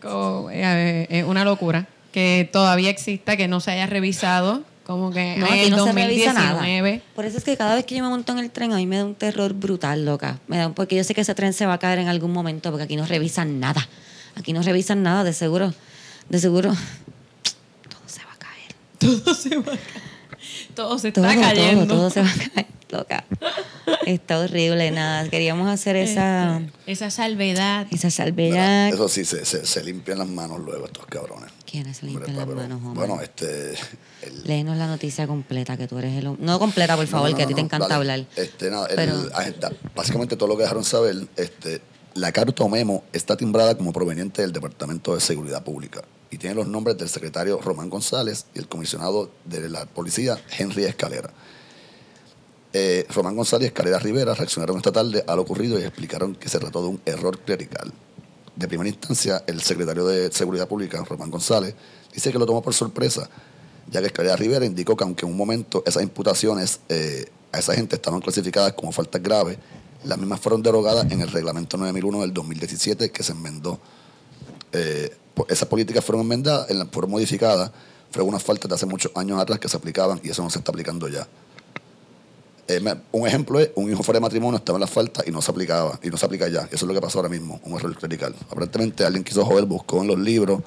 como, eh, eh, una locura. Que todavía exista, que no se haya revisado. Como que No, en el no se revisa 2019. nada. Por eso es que cada vez que yo me monto en el tren, a mí me da un terror brutal, loca. Me da, porque yo sé que ese tren se va a caer en algún momento, porque aquí no revisan nada. Aquí no revisan nada, de seguro. De seguro. Todo se va a caer. Todo se va a caer. Todo se Todo, está cayendo. todo, todo se va a caer, loca. Está horrible, nada. Queríamos hacer esa, Este, esa salvedad. esa salvedad. Eso sí, se, se, se limpian las manos luego estos cabrones. ¿Quiénes se limpian Hombre, las pero, manos, hombre? Bueno, este... el- Léenos la noticia completa, que tú eres el... No completa, por favor, No, no, que a ti no, te encanta dale. hablar. Este, nada, el- Pero- agenda- básicamente todo lo que dejaron saber, este, la carta o memo está timbrada como proveniente del Departamento de Seguridad Pública y tiene los nombres del secretario Román González y el comisionado de la policía Henry Escalera. Eh, Román González y Escalera Rivera reaccionaron esta tarde a lo ocurrido y explicaron que se trató de un error clerical. De primera instancia, el secretario de Seguridad Pública, Román González, dice que lo tomó por sorpresa, ya que Escalera Rivera indicó que aunque en un momento esas imputaciones eh, a esa gente estaban clasificadas como faltas graves, las mismas fueron derogadas en el reglamento 9001 del 2017 que se enmendó. Eh, po- esas políticas fueron enmendadas, fueron modificadas, fueron unas faltas de hace muchos años atrás que se aplicaban y eso no se está aplicando ya. Eh, un ejemplo es, un hijo fuera de matrimonio estaba en la falta y no se aplicaba, y no se aplica ya. Eso es lo que pasó ahora mismo, un error clerical. Aparentemente alguien quiso joder, buscó en los libros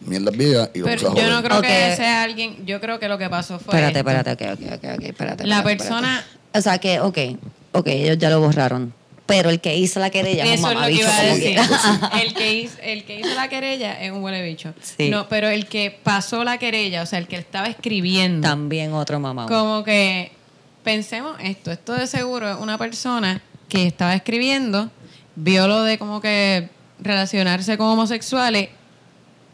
mierdas viejas y lo puso Pero a yo no creo que sea alguien. Yo creo que lo que pasó fue. Espérate, esto. espérate, ok, ok, ok, ok, espérate. La espérate, persona- espérate. O sea que, ok, ok, ellos ya lo borraron. Pero el que hizo la querella es un Eso es lo que mamabicho iba a como decir. quiera. El que, hizo, el que hizo la querella es un huele bicho. Sí. No, pero el que pasó la querella, o sea, el que estaba escribiendo, También otro mamá. como que pensemos esto, esto de seguro es una persona que estaba escribiendo, vio lo de como que relacionarse con homosexuales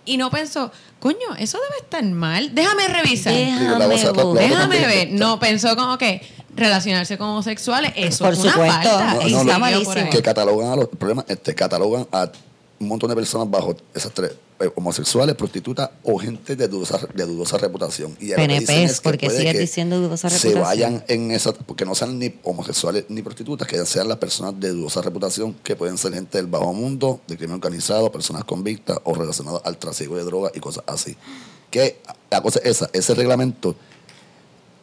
y no pensó, coño, eso debe estar mal. Déjame revisar. Déjame. Déjame ver. No, pensó como que relacionarse con homosexuales, eso Por es una supuesto. falta. No, Y no, está malísimo. que catalogan a los el problema, este, catalogan a un montón de personas bajo esas tres eh, homosexuales, prostitutas o gente de dudosa, de dudosa reputación. Y PNPs, es que porque sigues que diciendo dudosa Se reputación. vayan en esa, porque no sean ni homosexuales ni prostitutas, que sean las personas de dudosa reputación, que pueden ser gente del bajo mundo, de crimen organizado, personas convictas o relacionadas al trasiego de drogas y cosas así. Que la cosa es esa, ese reglamento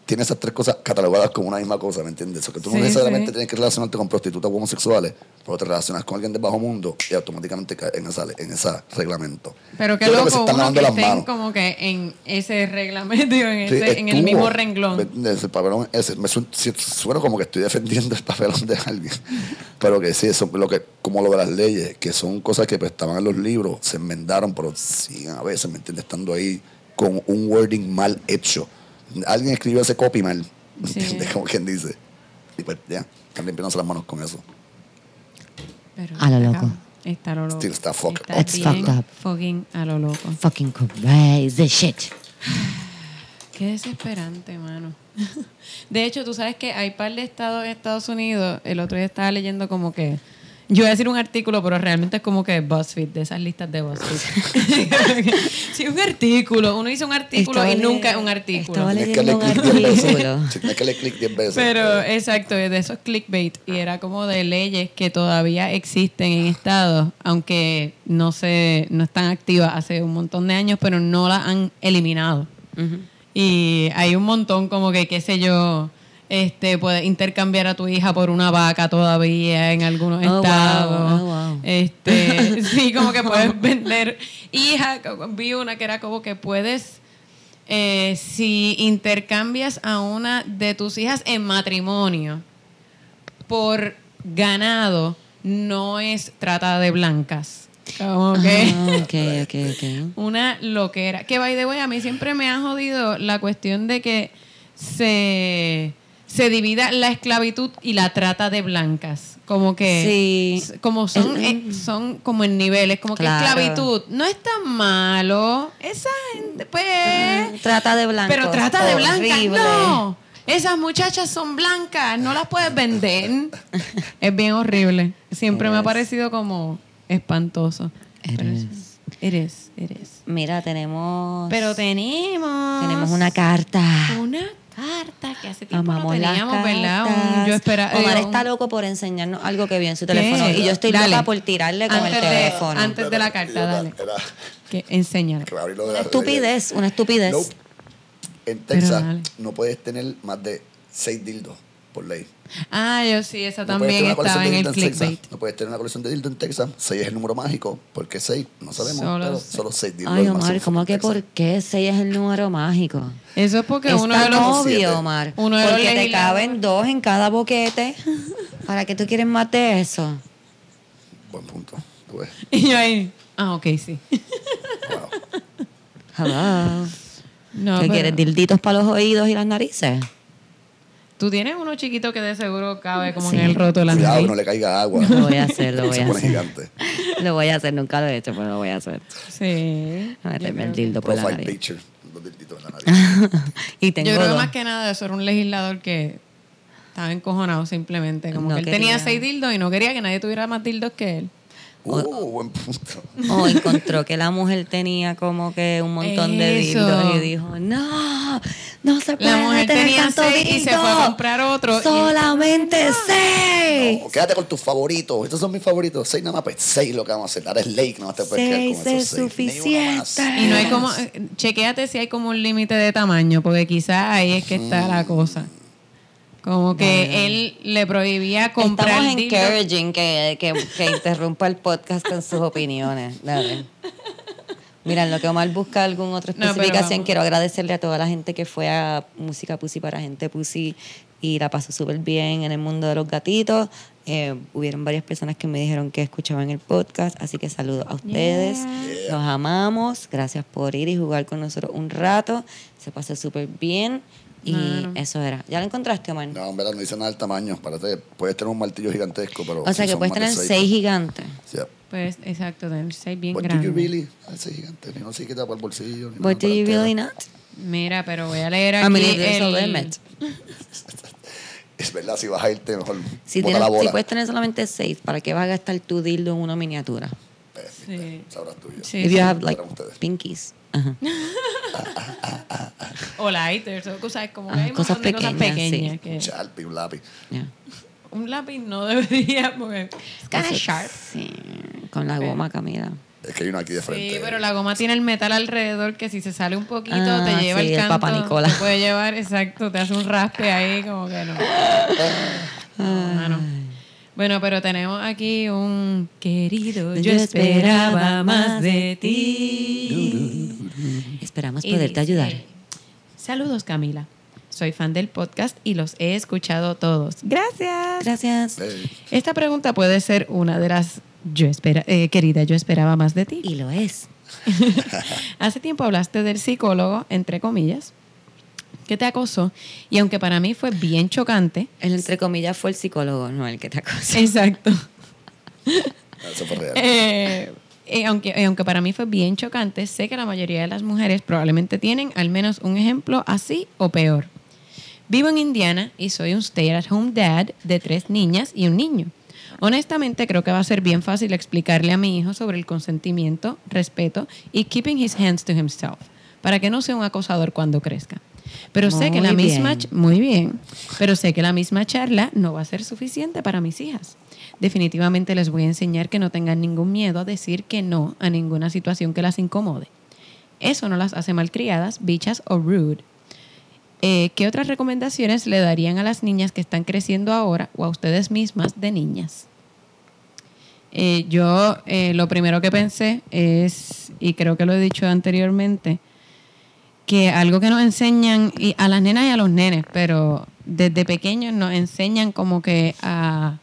tiene esas tres cosas catalogadas como una misma cosa, ¿me entiendes? O que tú no Sí, necesariamente sí. tienes que relacionarte con prostitutas o homosexuales, pero te relacionas con alguien del bajo mundo y automáticamente caes en ese, en ese reglamento. Pero qué Yo loco que se están uno que las estén manos. como que en ese reglamento, en, Sí, ese, en el mismo ¿Me renglón. El papelón ese. Me suena, sí, suena como que estoy defendiendo el papelón de alguien. Pero que sí, eso, lo que, como lo de las leyes, que son cosas que pues, estaban en los libros, se enmendaron, pero siguen a veces, ¿me entiendes? Estando ahí con un wording mal hecho. Alguien escribió ese copy mal, ¿me Sí. entiendes? Como quien dice. Y pues ya, están limpiándose las manos con eso. Pero A lo loco. Está lo loco. Still está fucked Está It's bien fucked up. fucking a lo loco. Fucking crazy shit. Qué desesperante, mano. De hecho, tú sabes que hay par de estados en Estados Unidos. El otro día estaba leyendo como que. Yo voy a decir un artículo, pero realmente es como que BuzzFeed, de esas listas de BuzzFeed. sí, un artículo. Uno dice un artículo y nunca es un artículo. Tienes que darle leyendo un clic 10 veces. artículo. Sí, Tienes que darle clic 10 veces. Pero exacto, de esos clickbait. Y era como de leyes que todavía existen en estados, aunque no se, no están activas hace un montón de años, pero no las han eliminado. Y hay un montón como que, qué sé yo, este, puedes intercambiar a tu hija por una vaca todavía en algunos Oh, wow, estados. oh, wow. Este, sí, como que puedes vender hija. Vi una que era como que puedes, eh, si intercambias a una de tus hijas en matrimonio por ganado, no es trata de blancas. Como que Ah, ok, ok, ok. una loquera. Que by the way, a mí siempre me ha jodido la cuestión de que se, se divida la esclavitud y la trata de blancas. Como que Sí. como son, Es- eh, son como en niveles, como Claro. que esclavitud no es tan malo. Esa gente, pues. Trata de blanco. Pero trata de blancas. No. Esas muchachas son blancas, no las puedes vender. es bien horrible. Siempre me ha parecido como espantoso. Is, it is. Mira, tenemos. Pero tenemos. tenemos una carta. Una carta que hace tiempo Amamos no las teníamos, ¿verdad? cartas. Un- yo espera, Omar digo, está un- loco por enseñarnos algo que vio en su ¿Qué? teléfono. Y yo estoy Dale. loca por tirarle con Antes el de- teléfono. antes de la carta, dale. Era- Que Una las estupidez, una estupidez. Nope. En Texas no puedes tener más de seis dildos por ley. Ah, yo sí, esa No también estaba en el clickbait. No puedes tener una colección de dildos en Texas. Seis es el número mágico. ¿Por qué seis? No sabemos. Solo pero seis. solo dildos. Ay, Omar, ¿cómo que por qué 6 es el número mágico? Eso es porque es uno de los. siete. obvio, Omar. Uno de los porque te caben dos en cada boquete. ¿Para qué tú quieres más de eso? Buen punto. Pues, Y yo ahí. Ah, ok, sí. wow. Hello. No, ¿Qué pero quieres? ¿Dilditos para los oídos y las narices? Tú tienes uno chiquito que de seguro cabe como Sí. en el roto de la Cuidado nariz. no le caiga agua. Lo voy a hacer, lo voy a hacer. gigante. Lo voy a hacer, nunca lo he hecho, pero lo voy a hacer. Sí. A meterme el dildo por la nariz. picture. Dos dilditos en la nariz. y tengo Yo creo que dos. más que nada eso era un legislador que estaba encojonado simplemente. Como No que él quería- tenía seis dildos y no quería que nadie tuviera más dildos que él. Uh, buen punto. O encontró que la mujer tenía como que un montón de dildos y dijo, no, no se puede La mujer tener tenía tanto seis y se fue a comprar otro. y- Solamente seis. No, quédate con tus favoritos. Estos son mis favoritos. Seis nada más, pues seis lo que vamos a hacer. Ley que no te puedes quedar Seis con esos es seis. Más. suficiente. Y no hay como, eh, chequéate si hay como un límite de tamaño, porque quizás ahí es que está la cosa. Como que él le prohibía comprar Estamos dildos. encouraging que, que, que interrumpa el podcast con sus opiniones. Dale. Mira, en lo que Omar busca alguna otra especificación, quiero agradecerle a toda la gente que fue a Música Pussy para Gente Pussy y la pasó súper bien en el mundo de los gatitos. Eh, hubieron varias personas que me dijeron que escuchaban el podcast, así que saludos a ustedes. Los amamos. Gracias por ir y jugar con nosotros un rato. Se pasó súper bien. Y No, no. eso era. ¿Ya lo encontraste, Omar? No, en verdad no dice nada del tamaño. Parece, puedes tener un martillo gigantesco, pero. o sea sí que puedes tener seis gigantes. Yeah. Pues, exacto, deben ser bien But do you grandes. really? Ese gigante. Ni no se quita por el bolsillo. Ni do you entera. really not? Mira, pero voy a leer I aquí mean, a el-. Es verdad, si vas a irte, mejor. Si, bota tienes, la si bola. puedes tener solamente seis, ¿para qué vas a gastar tu dildo en una miniatura? Sí. Sabrás tú y yo. Sí, If sí. you have like ustedes. pinkies. Ajá. O lighters, o cosas como Ah, hay un cosas montón de cosas pequeñas, sí. que- Un Sharpie, un lápiz. Yeah. un lápiz no debería, porque es kind of Eso- sharp. Sí, con la goma, Camila. Es que hay uno aquí de frente. Sí, pero la goma tiene el metal alrededor que si se sale un poquito Ah, te lleva sí, el el canto. Papa Nicola. Te puede llevar, exacto, te hace un raspe ahí como que no. No, mano. Bueno, pero tenemos aquí un querido, yo esperaba más de ti. Esperamos poderte ayudar. Saludos Camila. Soy fan del podcast y los he escuchado todos. Gracias. Gracias. Esta pregunta puede ser una de las yo espera, eh, querida, yo esperaba más de ti. Y lo es. Hace tiempo hablaste del psicólogo, entre comillas, que te acosó y aunque para mí fue bien chocante, El entre comillas fue el psicólogo, no el que te acosó. exacto, eso fue real. Eh, y aunque, y aunque para mí fue bien chocante, sé que la mayoría de las mujeres probablemente tienen al menos un ejemplo así o peor. Vivo en Indiana y soy un stay-at-home dad de tres niñas y un niño. Honestamente creo que va a ser bien fácil explicarle a mi hijo sobre el consentimiento, respeto y keeping his hands to himself, para que no sea un acosador cuando crezca. Pero sé que la misma muy bien, pero sé que la misma charla no va a ser suficiente para mis hijas. Definitivamente les voy a enseñar que no tengan ningún miedo a decir que no a ninguna situación que las incomode. Eso no las hace malcriadas, bichas o rude. Eh, ¿Qué otras recomendaciones le darían a las niñas que están creciendo ahora o a ustedes mismas de niñas? Eh, yo eh, lo primero que pensé es, y creo que lo he dicho anteriormente, que algo que nos enseñan y a las nenas y a los nenes, pero desde pequeños nos enseñan como que a,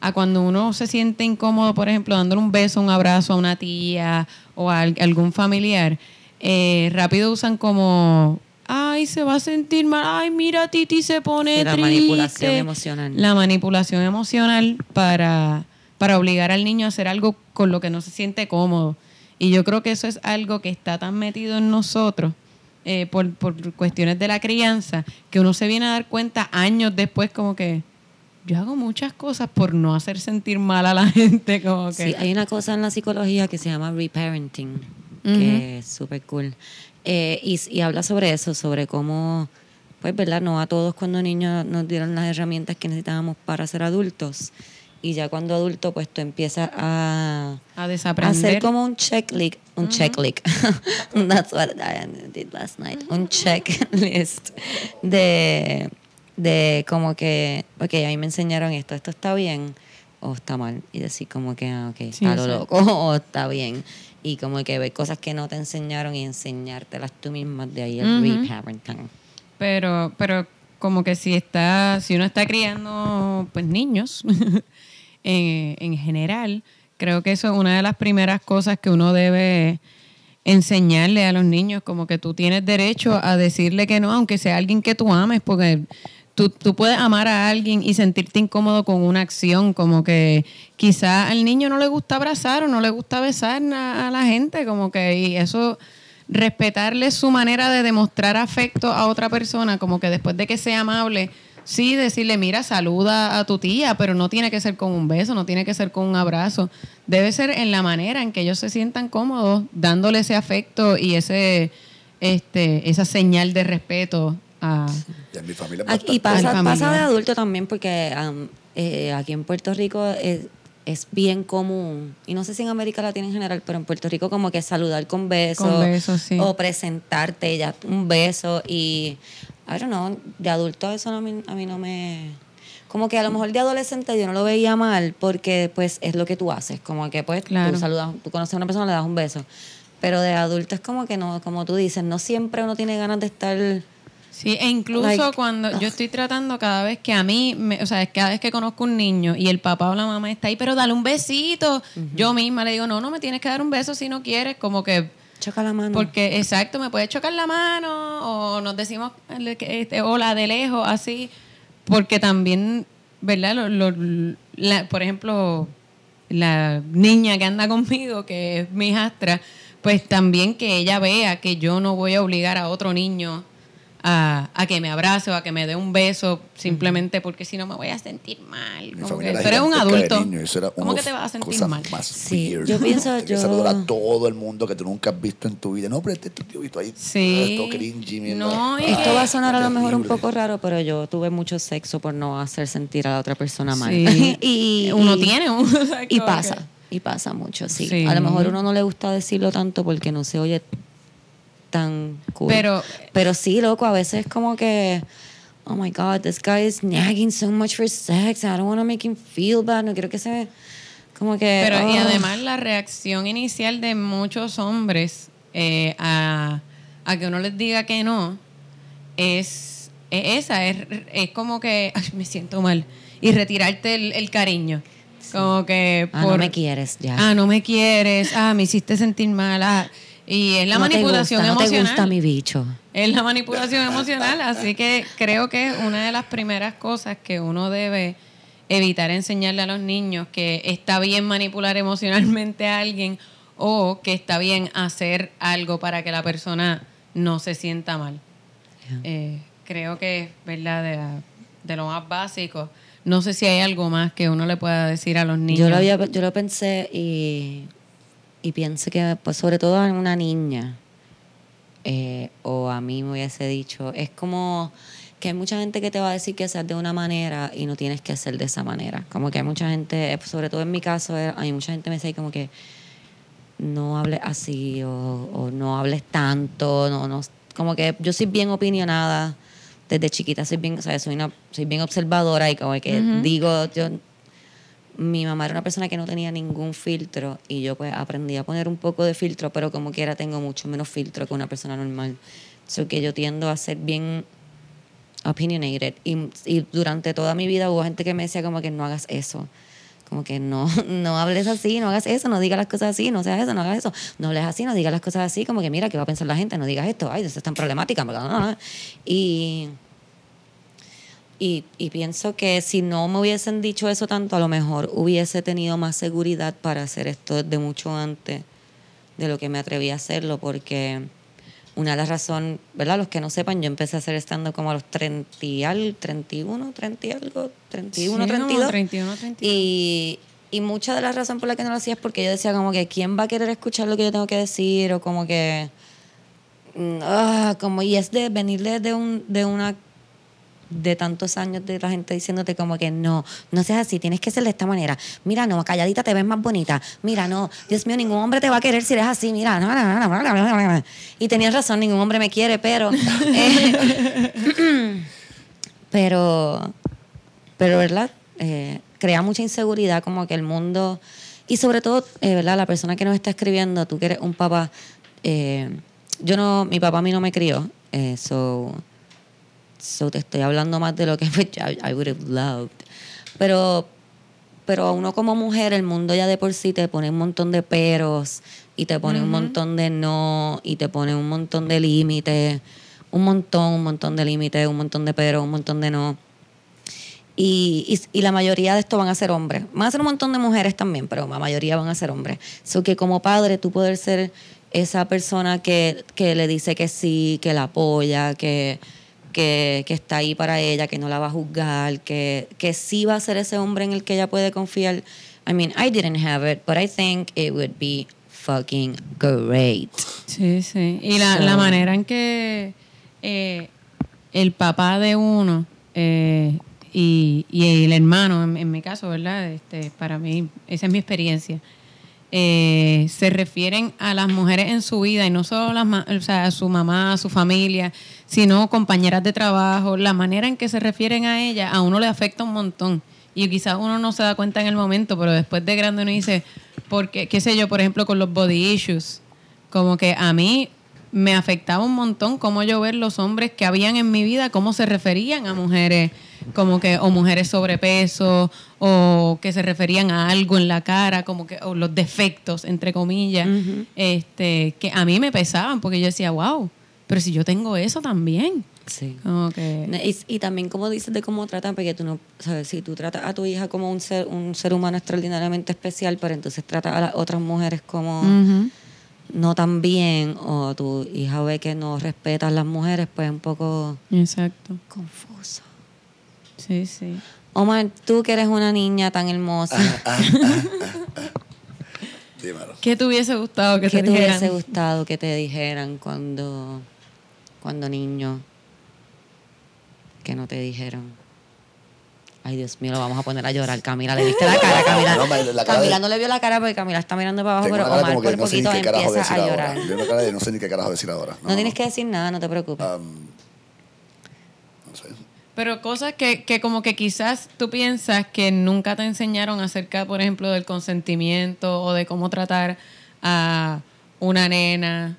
a cuando uno se siente incómodo, por ejemplo, dándole un beso, un abrazo a una tía o a al- algún familiar, eh, rápido usan como, ay, se va a sentir mal, ay, mira, Titi se pone Sí, la triste". manipulación emocional. La manipulación emocional para, para obligar al niño a hacer algo con lo que no se siente cómodo. Y yo creo que eso es algo que está tan metido en nosotros eh, por, por cuestiones de la crianza que uno se viene a dar cuenta años después como que yo hago muchas cosas por no hacer sentir mal a la gente. Como que, Sí, hay una cosa en la psicología que se llama reparenting, que es súper cool. Eh, y, y habla sobre eso, sobre cómo, pues, ¿verdad? No a todos cuando niños nos dieron las herramientas que necesitábamos para ser adultos. Y ya cuando adulto, pues tú empiezas a, a a desaprender. hacer como un checklist, un checklist. That's what I did last night. Un checklist de, de como que, ok, a mí me enseñaron esto, esto está bien o está mal. Y decir como que, ah, ok, Sí, está lo loco o está bien. Y como que ver cosas que no te enseñaron y enseñártelas tú misma, de ahí el Ujú. reparenting. Pero, pero como que si está, si uno está criando pues niños en, en general, creo que eso es una de las primeras cosas que uno debe enseñarle a los niños, como que tú tienes derecho a decirle que no, aunque sea alguien que tú ames, porque tú, tú puedes amar a alguien y sentirte incómodo con una acción, como que quizá al niño no le gusta abrazar o no le gusta besar a, a la gente, como que y eso respetarle su manera de demostrar afecto a otra persona, como que después de que sea amable, sí decirle, mira, saluda a tu tía, pero no tiene que ser con un beso, no tiene que ser con un abrazo, debe ser en la manera en que ellos se sientan cómodos, dándole ese afecto y ese este esa señal de respeto a Y en mi familia. Aquí- y pasa, pasa de adulto también porque eh, aquí en Puerto Rico es, es bien común, y no sé si en América Latina en general, pero en Puerto Rico como que saludar con besos Con besos, sí. o presentarte ya un beso y, I don't know, de adulto eso no, a mí- a mí no me... Como que a lo mejor de adolescente yo no lo veía mal porque pues es lo que tú haces, como que pues Claro. tú saludas, tú conoces a una persona, le das un beso. Pero de adulto es como que no, como tú dices, no siempre uno tiene ganas de estar... Sí, e incluso Like, cuando yo estoy tratando cada vez que a mí, me- o sea, cada vez que conozco un niño y el papá o la mamá está ahí, pero dale un besito, yo misma le digo, no, no me tienes que dar un beso si no quieres, como que choca la mano. Porque, exacto, me puede chocar la mano o nos decimos este, hola de lejos, así. Porque también, ¿verdad? Lo, lo- la- por ejemplo, la niña que anda conmigo, que es mi hijastra, pues también que ella vea que yo no voy a obligar a otro niño a, a que me abrace o a que me dé un beso simplemente porque si no me voy a sentir mal. Como que tú eres un adulto. niño, eso era ¿Cómo que te vas a sentir mal? Más Sí, weird. yo pienso, yo- saludar a todo el mundo que tú nunca has visto en tu vida. No, pero este es tu tío tú ahí. Sí. Todo cringy. No, y Esto va a sonar a lo mejor un poco raro, pero yo tuve mucho sexo por no hacer sentir a la otra persona mal. Sí. y uno y- tiene un Y pasa, y pasa mucho, sí. Sí. A lo mejor uno no le gusta decirlo tanto porque no se oye tan cool. Pero- pero sí, loco, a veces es como que, oh my God, this guy is nagging so much for sex. I don't want to make him feel bad. No quiero que se... Como que... Pero y oh. además la reacción inicial de muchos hombres eh, a, a que uno les diga que no es, es esa, es, es como que "Ay, me siento mal y retirarte el, el cariño. Como que Ah, no me quieres ya. Ah, no me quieres. Ah, me hiciste sentir mal. ah. Y es la No te manipulación gusta, No te emocional. gusta mi bicho. Es la manipulación emocional, así que creo que es una de las primeras cosas que uno debe evitar enseñarle a los niños que está bien manipular emocionalmente a alguien o que está bien hacer algo para que la persona no se sienta mal. Eh, creo que es verdad de, la- de lo más básico. No sé si hay algo más que uno le pueda decir a los niños. Yo lo, había, yo lo pensé y, y pienso que, pues, sobre todo a una niña, eh, o a mí me hubiese dicho, es como que hay mucha gente que te va a decir que seas de una manera y no tienes que ser de esa manera. Como que hay mucha gente, eh, sobre todo en mi caso, eh, hay mucha gente que me dice como que no hables así o, o no hables tanto, no, no, como que yo soy bien opinionada desde chiquita, soy bien, o sea, soy, una, soy bien observadora y como que digo, yo mi mamá era una persona que no tenía ningún filtro y yo pues aprendí a poner un poco de filtro, pero como quiera tengo mucho menos filtro que una persona normal. So que yo tiendo a ser bien opinionated y, y durante toda mi vida hubo gente que me decía como que no hagas eso. Como que no, no hables así, no hagas eso, no digas las cosas así, no seas eso, no hagas eso, no hables así, no digas las cosas así, como que mira, ¿qué va a pensar la gente? No digas esto, ay, eso es tan problemática. Y, y, y pienso que si no me hubiesen dicho eso tanto, a lo mejor hubiese tenido más seguridad para hacer esto desde mucho antes de lo que me atreví a hacerlo, porque una de las razones, ¿verdad? Los que no sepan, yo empecé a hacer stand como a los 30 y al, 31, 30 y algo, 31, Sí, como 32. 31, 32. Y, y mucha de la razón por la que no lo hacía es porque yo decía como que quién va a querer escuchar lo que yo tengo que decir o como que ah, como y es de venir de un de una de tantos años de la gente diciéndote como que no, no seas así, tienes que ser de esta manera. Mira, no, calladita te ves más bonita. Mira, no, Dios mío, ningún hombre te va a querer si eres así. Mira, no, no, no, no, no, no, no. y tenías razón, ningún hombre me quiere, pero eh, pero pero verdad Eh, crea mucha inseguridad como que el mundo y sobre todo eh, verdad la persona que nos está escribiendo tú que eres un papá eh, yo no mi papá a mí no me crió eh, so te estoy hablando más de lo que pues, I, I would have loved pero pero a uno como mujer el mundo ya de por sí te pone un montón de peros y te pone un montón de no y te pone un montón de límites un montón un montón de límites un montón de peros un montón de no y, y, y la mayoría de estos van a ser hombres. Van a ser un montón de mujeres también, pero la mayoría van a ser hombres. So que como padre tú poder ser esa persona que, que le dice que sí, que la apoya, que, que, que está ahí para ella, que no la va a juzgar, que, que sí va a ser ese hombre en el que ella puede confiar. I mean, I didn't have it, but I think it would be fucking great. Sí, sí. Y la, So- la manera en que eh, el papá de uno eh, y, y el hermano, en, en mi caso, ¿verdad? Este, para mí, esa es mi experiencia. Eh, se refieren a las mujeres en su vida y no solo las, o sea, a su mamá, a su familia, sino compañeras de trabajo. La manera en que se refieren a ella a uno le afecta un montón. Y quizás uno no se da cuenta en el momento, pero después de grande uno dice, porque, qué sé yo, por ejemplo, con los body issues, como que a mí me afectaba un montón cómo yo ver los hombres que habían en mi vida, cómo se referían a mujeres como que o mujeres sobrepeso o que se referían a algo en la cara, como que o los defectos entre comillas, este que a mí me pesaban porque yo decía, "Wow, pero si yo tengo eso también." Sí. Como que Y, y también como dices de cómo tratan, porque tú no, sabes, si tú tratas a tu hija como un ser, un ser humano extraordinariamente especial, pero entonces tratas a las otras mujeres como no tan bien, o tu hija ve que no respetas a las mujeres, pues es un poco Exacto. confuso. Sí, sí. Omar, tú que eres una niña tan hermosa, Dímelo. ¿Qué te hubiese gustado que ¿qué te te dijeran? hubiese gustado que te dijeran cuando, cuando niño? Que no te dijeron. Ay, Dios mío, lo vamos a poner a llorar. Camila, le viste la cara, Camila. No, me- la cara Camila de- no le vio la cara porque Camila está mirando para abajo, Tengo pero Omar como por no sé ni poquito qué carajo empieza decir a ahora. llorar. Tengo una cara de no sé ni qué carajo decir ahora. No, tienes que decir nada, no te preocupes. Um. Pero cosas que, que como que quizás tú piensas que nunca te enseñaron acerca, por ejemplo, del consentimiento o de cómo tratar a una nena.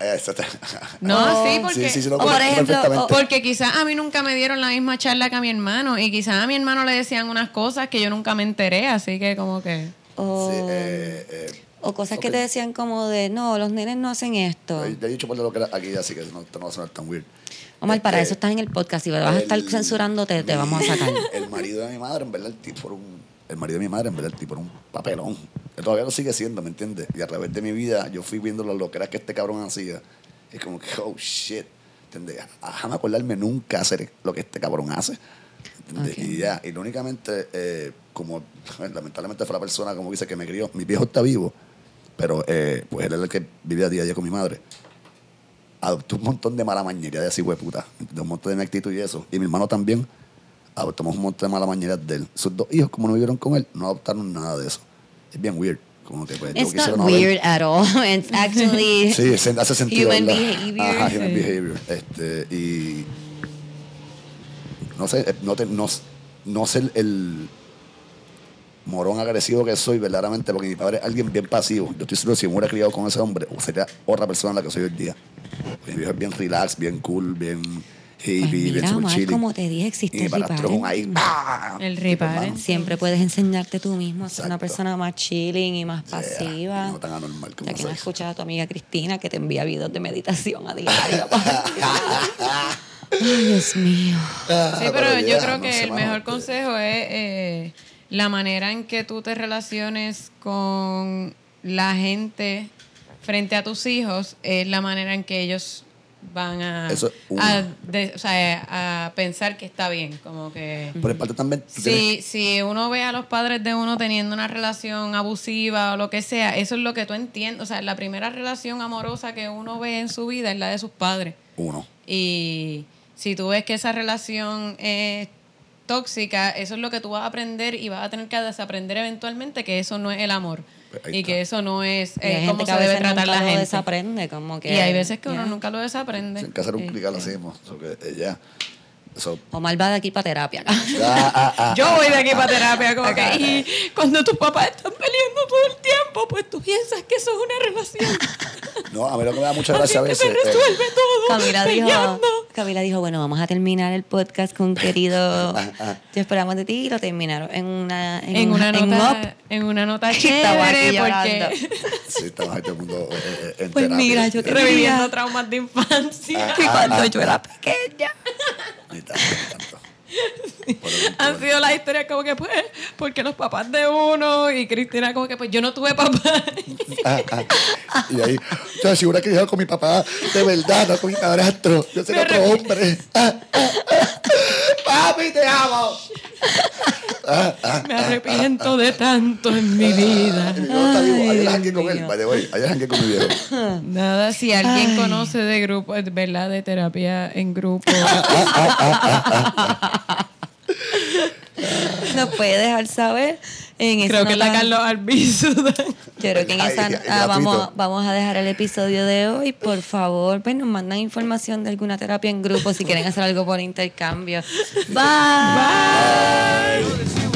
Eh, No, Oh. sí, porque, Sí, sí, sí, lo O por ejemplo, porque quizás a mí nunca me dieron la misma charla que a mi hermano y quizás a mi hermano le decían unas cosas que yo nunca me enteré, así que como que... o, Sí, eh, eh, o cosas que te decían como de, no, los nenes no hacen esto. Ya he dicho por lo que era aquí, así que no, no va a sonar tan weird. Omar, para Este, eso estás en el podcast. Si vas a estar censurándote, te vamos a sacar. El marido de mi madre, en verdad, el tipo era un. El marido de mi madre, en verdad, el tipo era un papelón. Él todavía lo sigue siendo, ¿me entiendes? Y a través de mi vida, yo fui viendo lo que era que este cabrón hacía. Es como que, oh shit. ¿Entiendes? Jamás acordarme nunca hacer lo que este cabrón hace. ¿entiendes? Ok. Y ya, y únicamente, eh, como lamentablemente fue la persona, como dice, que me crió. Mi viejo está vivo, pero eh, pues él es el que vivía día a día con mi madre adoptó un montón de mala mañería de así, puta. De un montón de mi actitud y eso. Y mi hermano también adoptamos un montón de mala mañería de él. Sus dos hijos, como no vivieron con él, no adoptaron nada de eso. Es bien weird. Como que, pues, It's not no weird at all. It's actually Sí, hace sentido. human ¿verdad? behavior. Ajá, human behavior. Este, y. No sé, eh, no, te- no, no sé el, morón agresivo que soy, verdaderamente, porque mi padre es alguien bien pasivo. Yo estoy seguro que si me hubiera criado con ese hombre, sería otra persona la que soy hoy día. Es bien relax, bien cool, bien hippie, Pues bien super Omar, chilling. como te dije, existe Y el con ahí. ¡ah! El Siempre puedes enseñarte tú mismo a ser una persona más chilling y más yeah, pasiva. No tan anormal como Ya que no escuchado a tu amiga Cristina que te envía videos de meditación a diario. Ay, Dios mío. Ah, Sí, pero yo yeah, creo no que el mejor consejo es eh, la manera en que tú te relaciones con la gente frente a tus hijos es la manera en que ellos van a, Eso es uno. a, de- o sea, a pensar que está bien, como que... Por parte también. tienes- si uno ve a los padres de uno teniendo una relación abusiva o lo que sea, eso es lo que tú entiendes. O sea, la primera relación amorosa que uno ve en su vida es la de sus padres. Uno. Y si tú ves que esa relación es tóxica, eso es lo que tú vas a aprender y vas a tener que desaprender eventualmente que eso no es el amor. Y que eso no es eh, gente cómo que se a debe veces tratar la lo gente. desaprende, como que... Y hay veces que uno ya. nunca lo desaprende. Sin que hacer un Sí. clic lo hacemos. So que, Eso. Omar va de aquí para terapia. Ah, ah, ah, Yo voy de aquí para terapia, como que y cuando tus papás están peleando todo el tiempo, pues tú piensas que eso es una relación. No, a mí lo que me da mucha gracia a que veces. se eh, resuelve todo. Camila dijo. Camila dijo, bueno, vamos a terminar el podcast con querido. Te esperamos de ti y lo terminaron en una en, En un- una en nota, up. en una nota Estaba chévere, porque sí, estamos ahí todo el mundo eh, eh, en Pues terapia. mira, yo te- reviviendo traumas de infancia. Y cuando yo era pequeña. Tanto, Han sido las historias como que, pues, porque los papás de uno y Cristina como que, pues, yo no tuve papá. Ah, ah. Y ahí, yo si hubiera criado con mi papá, de verdad, no con mi padrastro. Yo Me otro hombre. Ah, ah. Papi, te amo. Ah, ah. Me arrepiento de tanto en mi vida. Está vivo. Ayer jangué con él, mío. by the way. Ayer jangué con mi viejo. Nada, si alguien Ay. conoce de grupo, ¿verdad? De terapia en grupo. Nos puede dejar saber en Creo que es la Carlos Albizu. Yo creo que en Ay, esa ah, vamos a dejar el episodio de hoy. Por favor, pues nos mandan información de alguna terapia en grupo si quieren hacer algo por intercambio. Bye. Bye.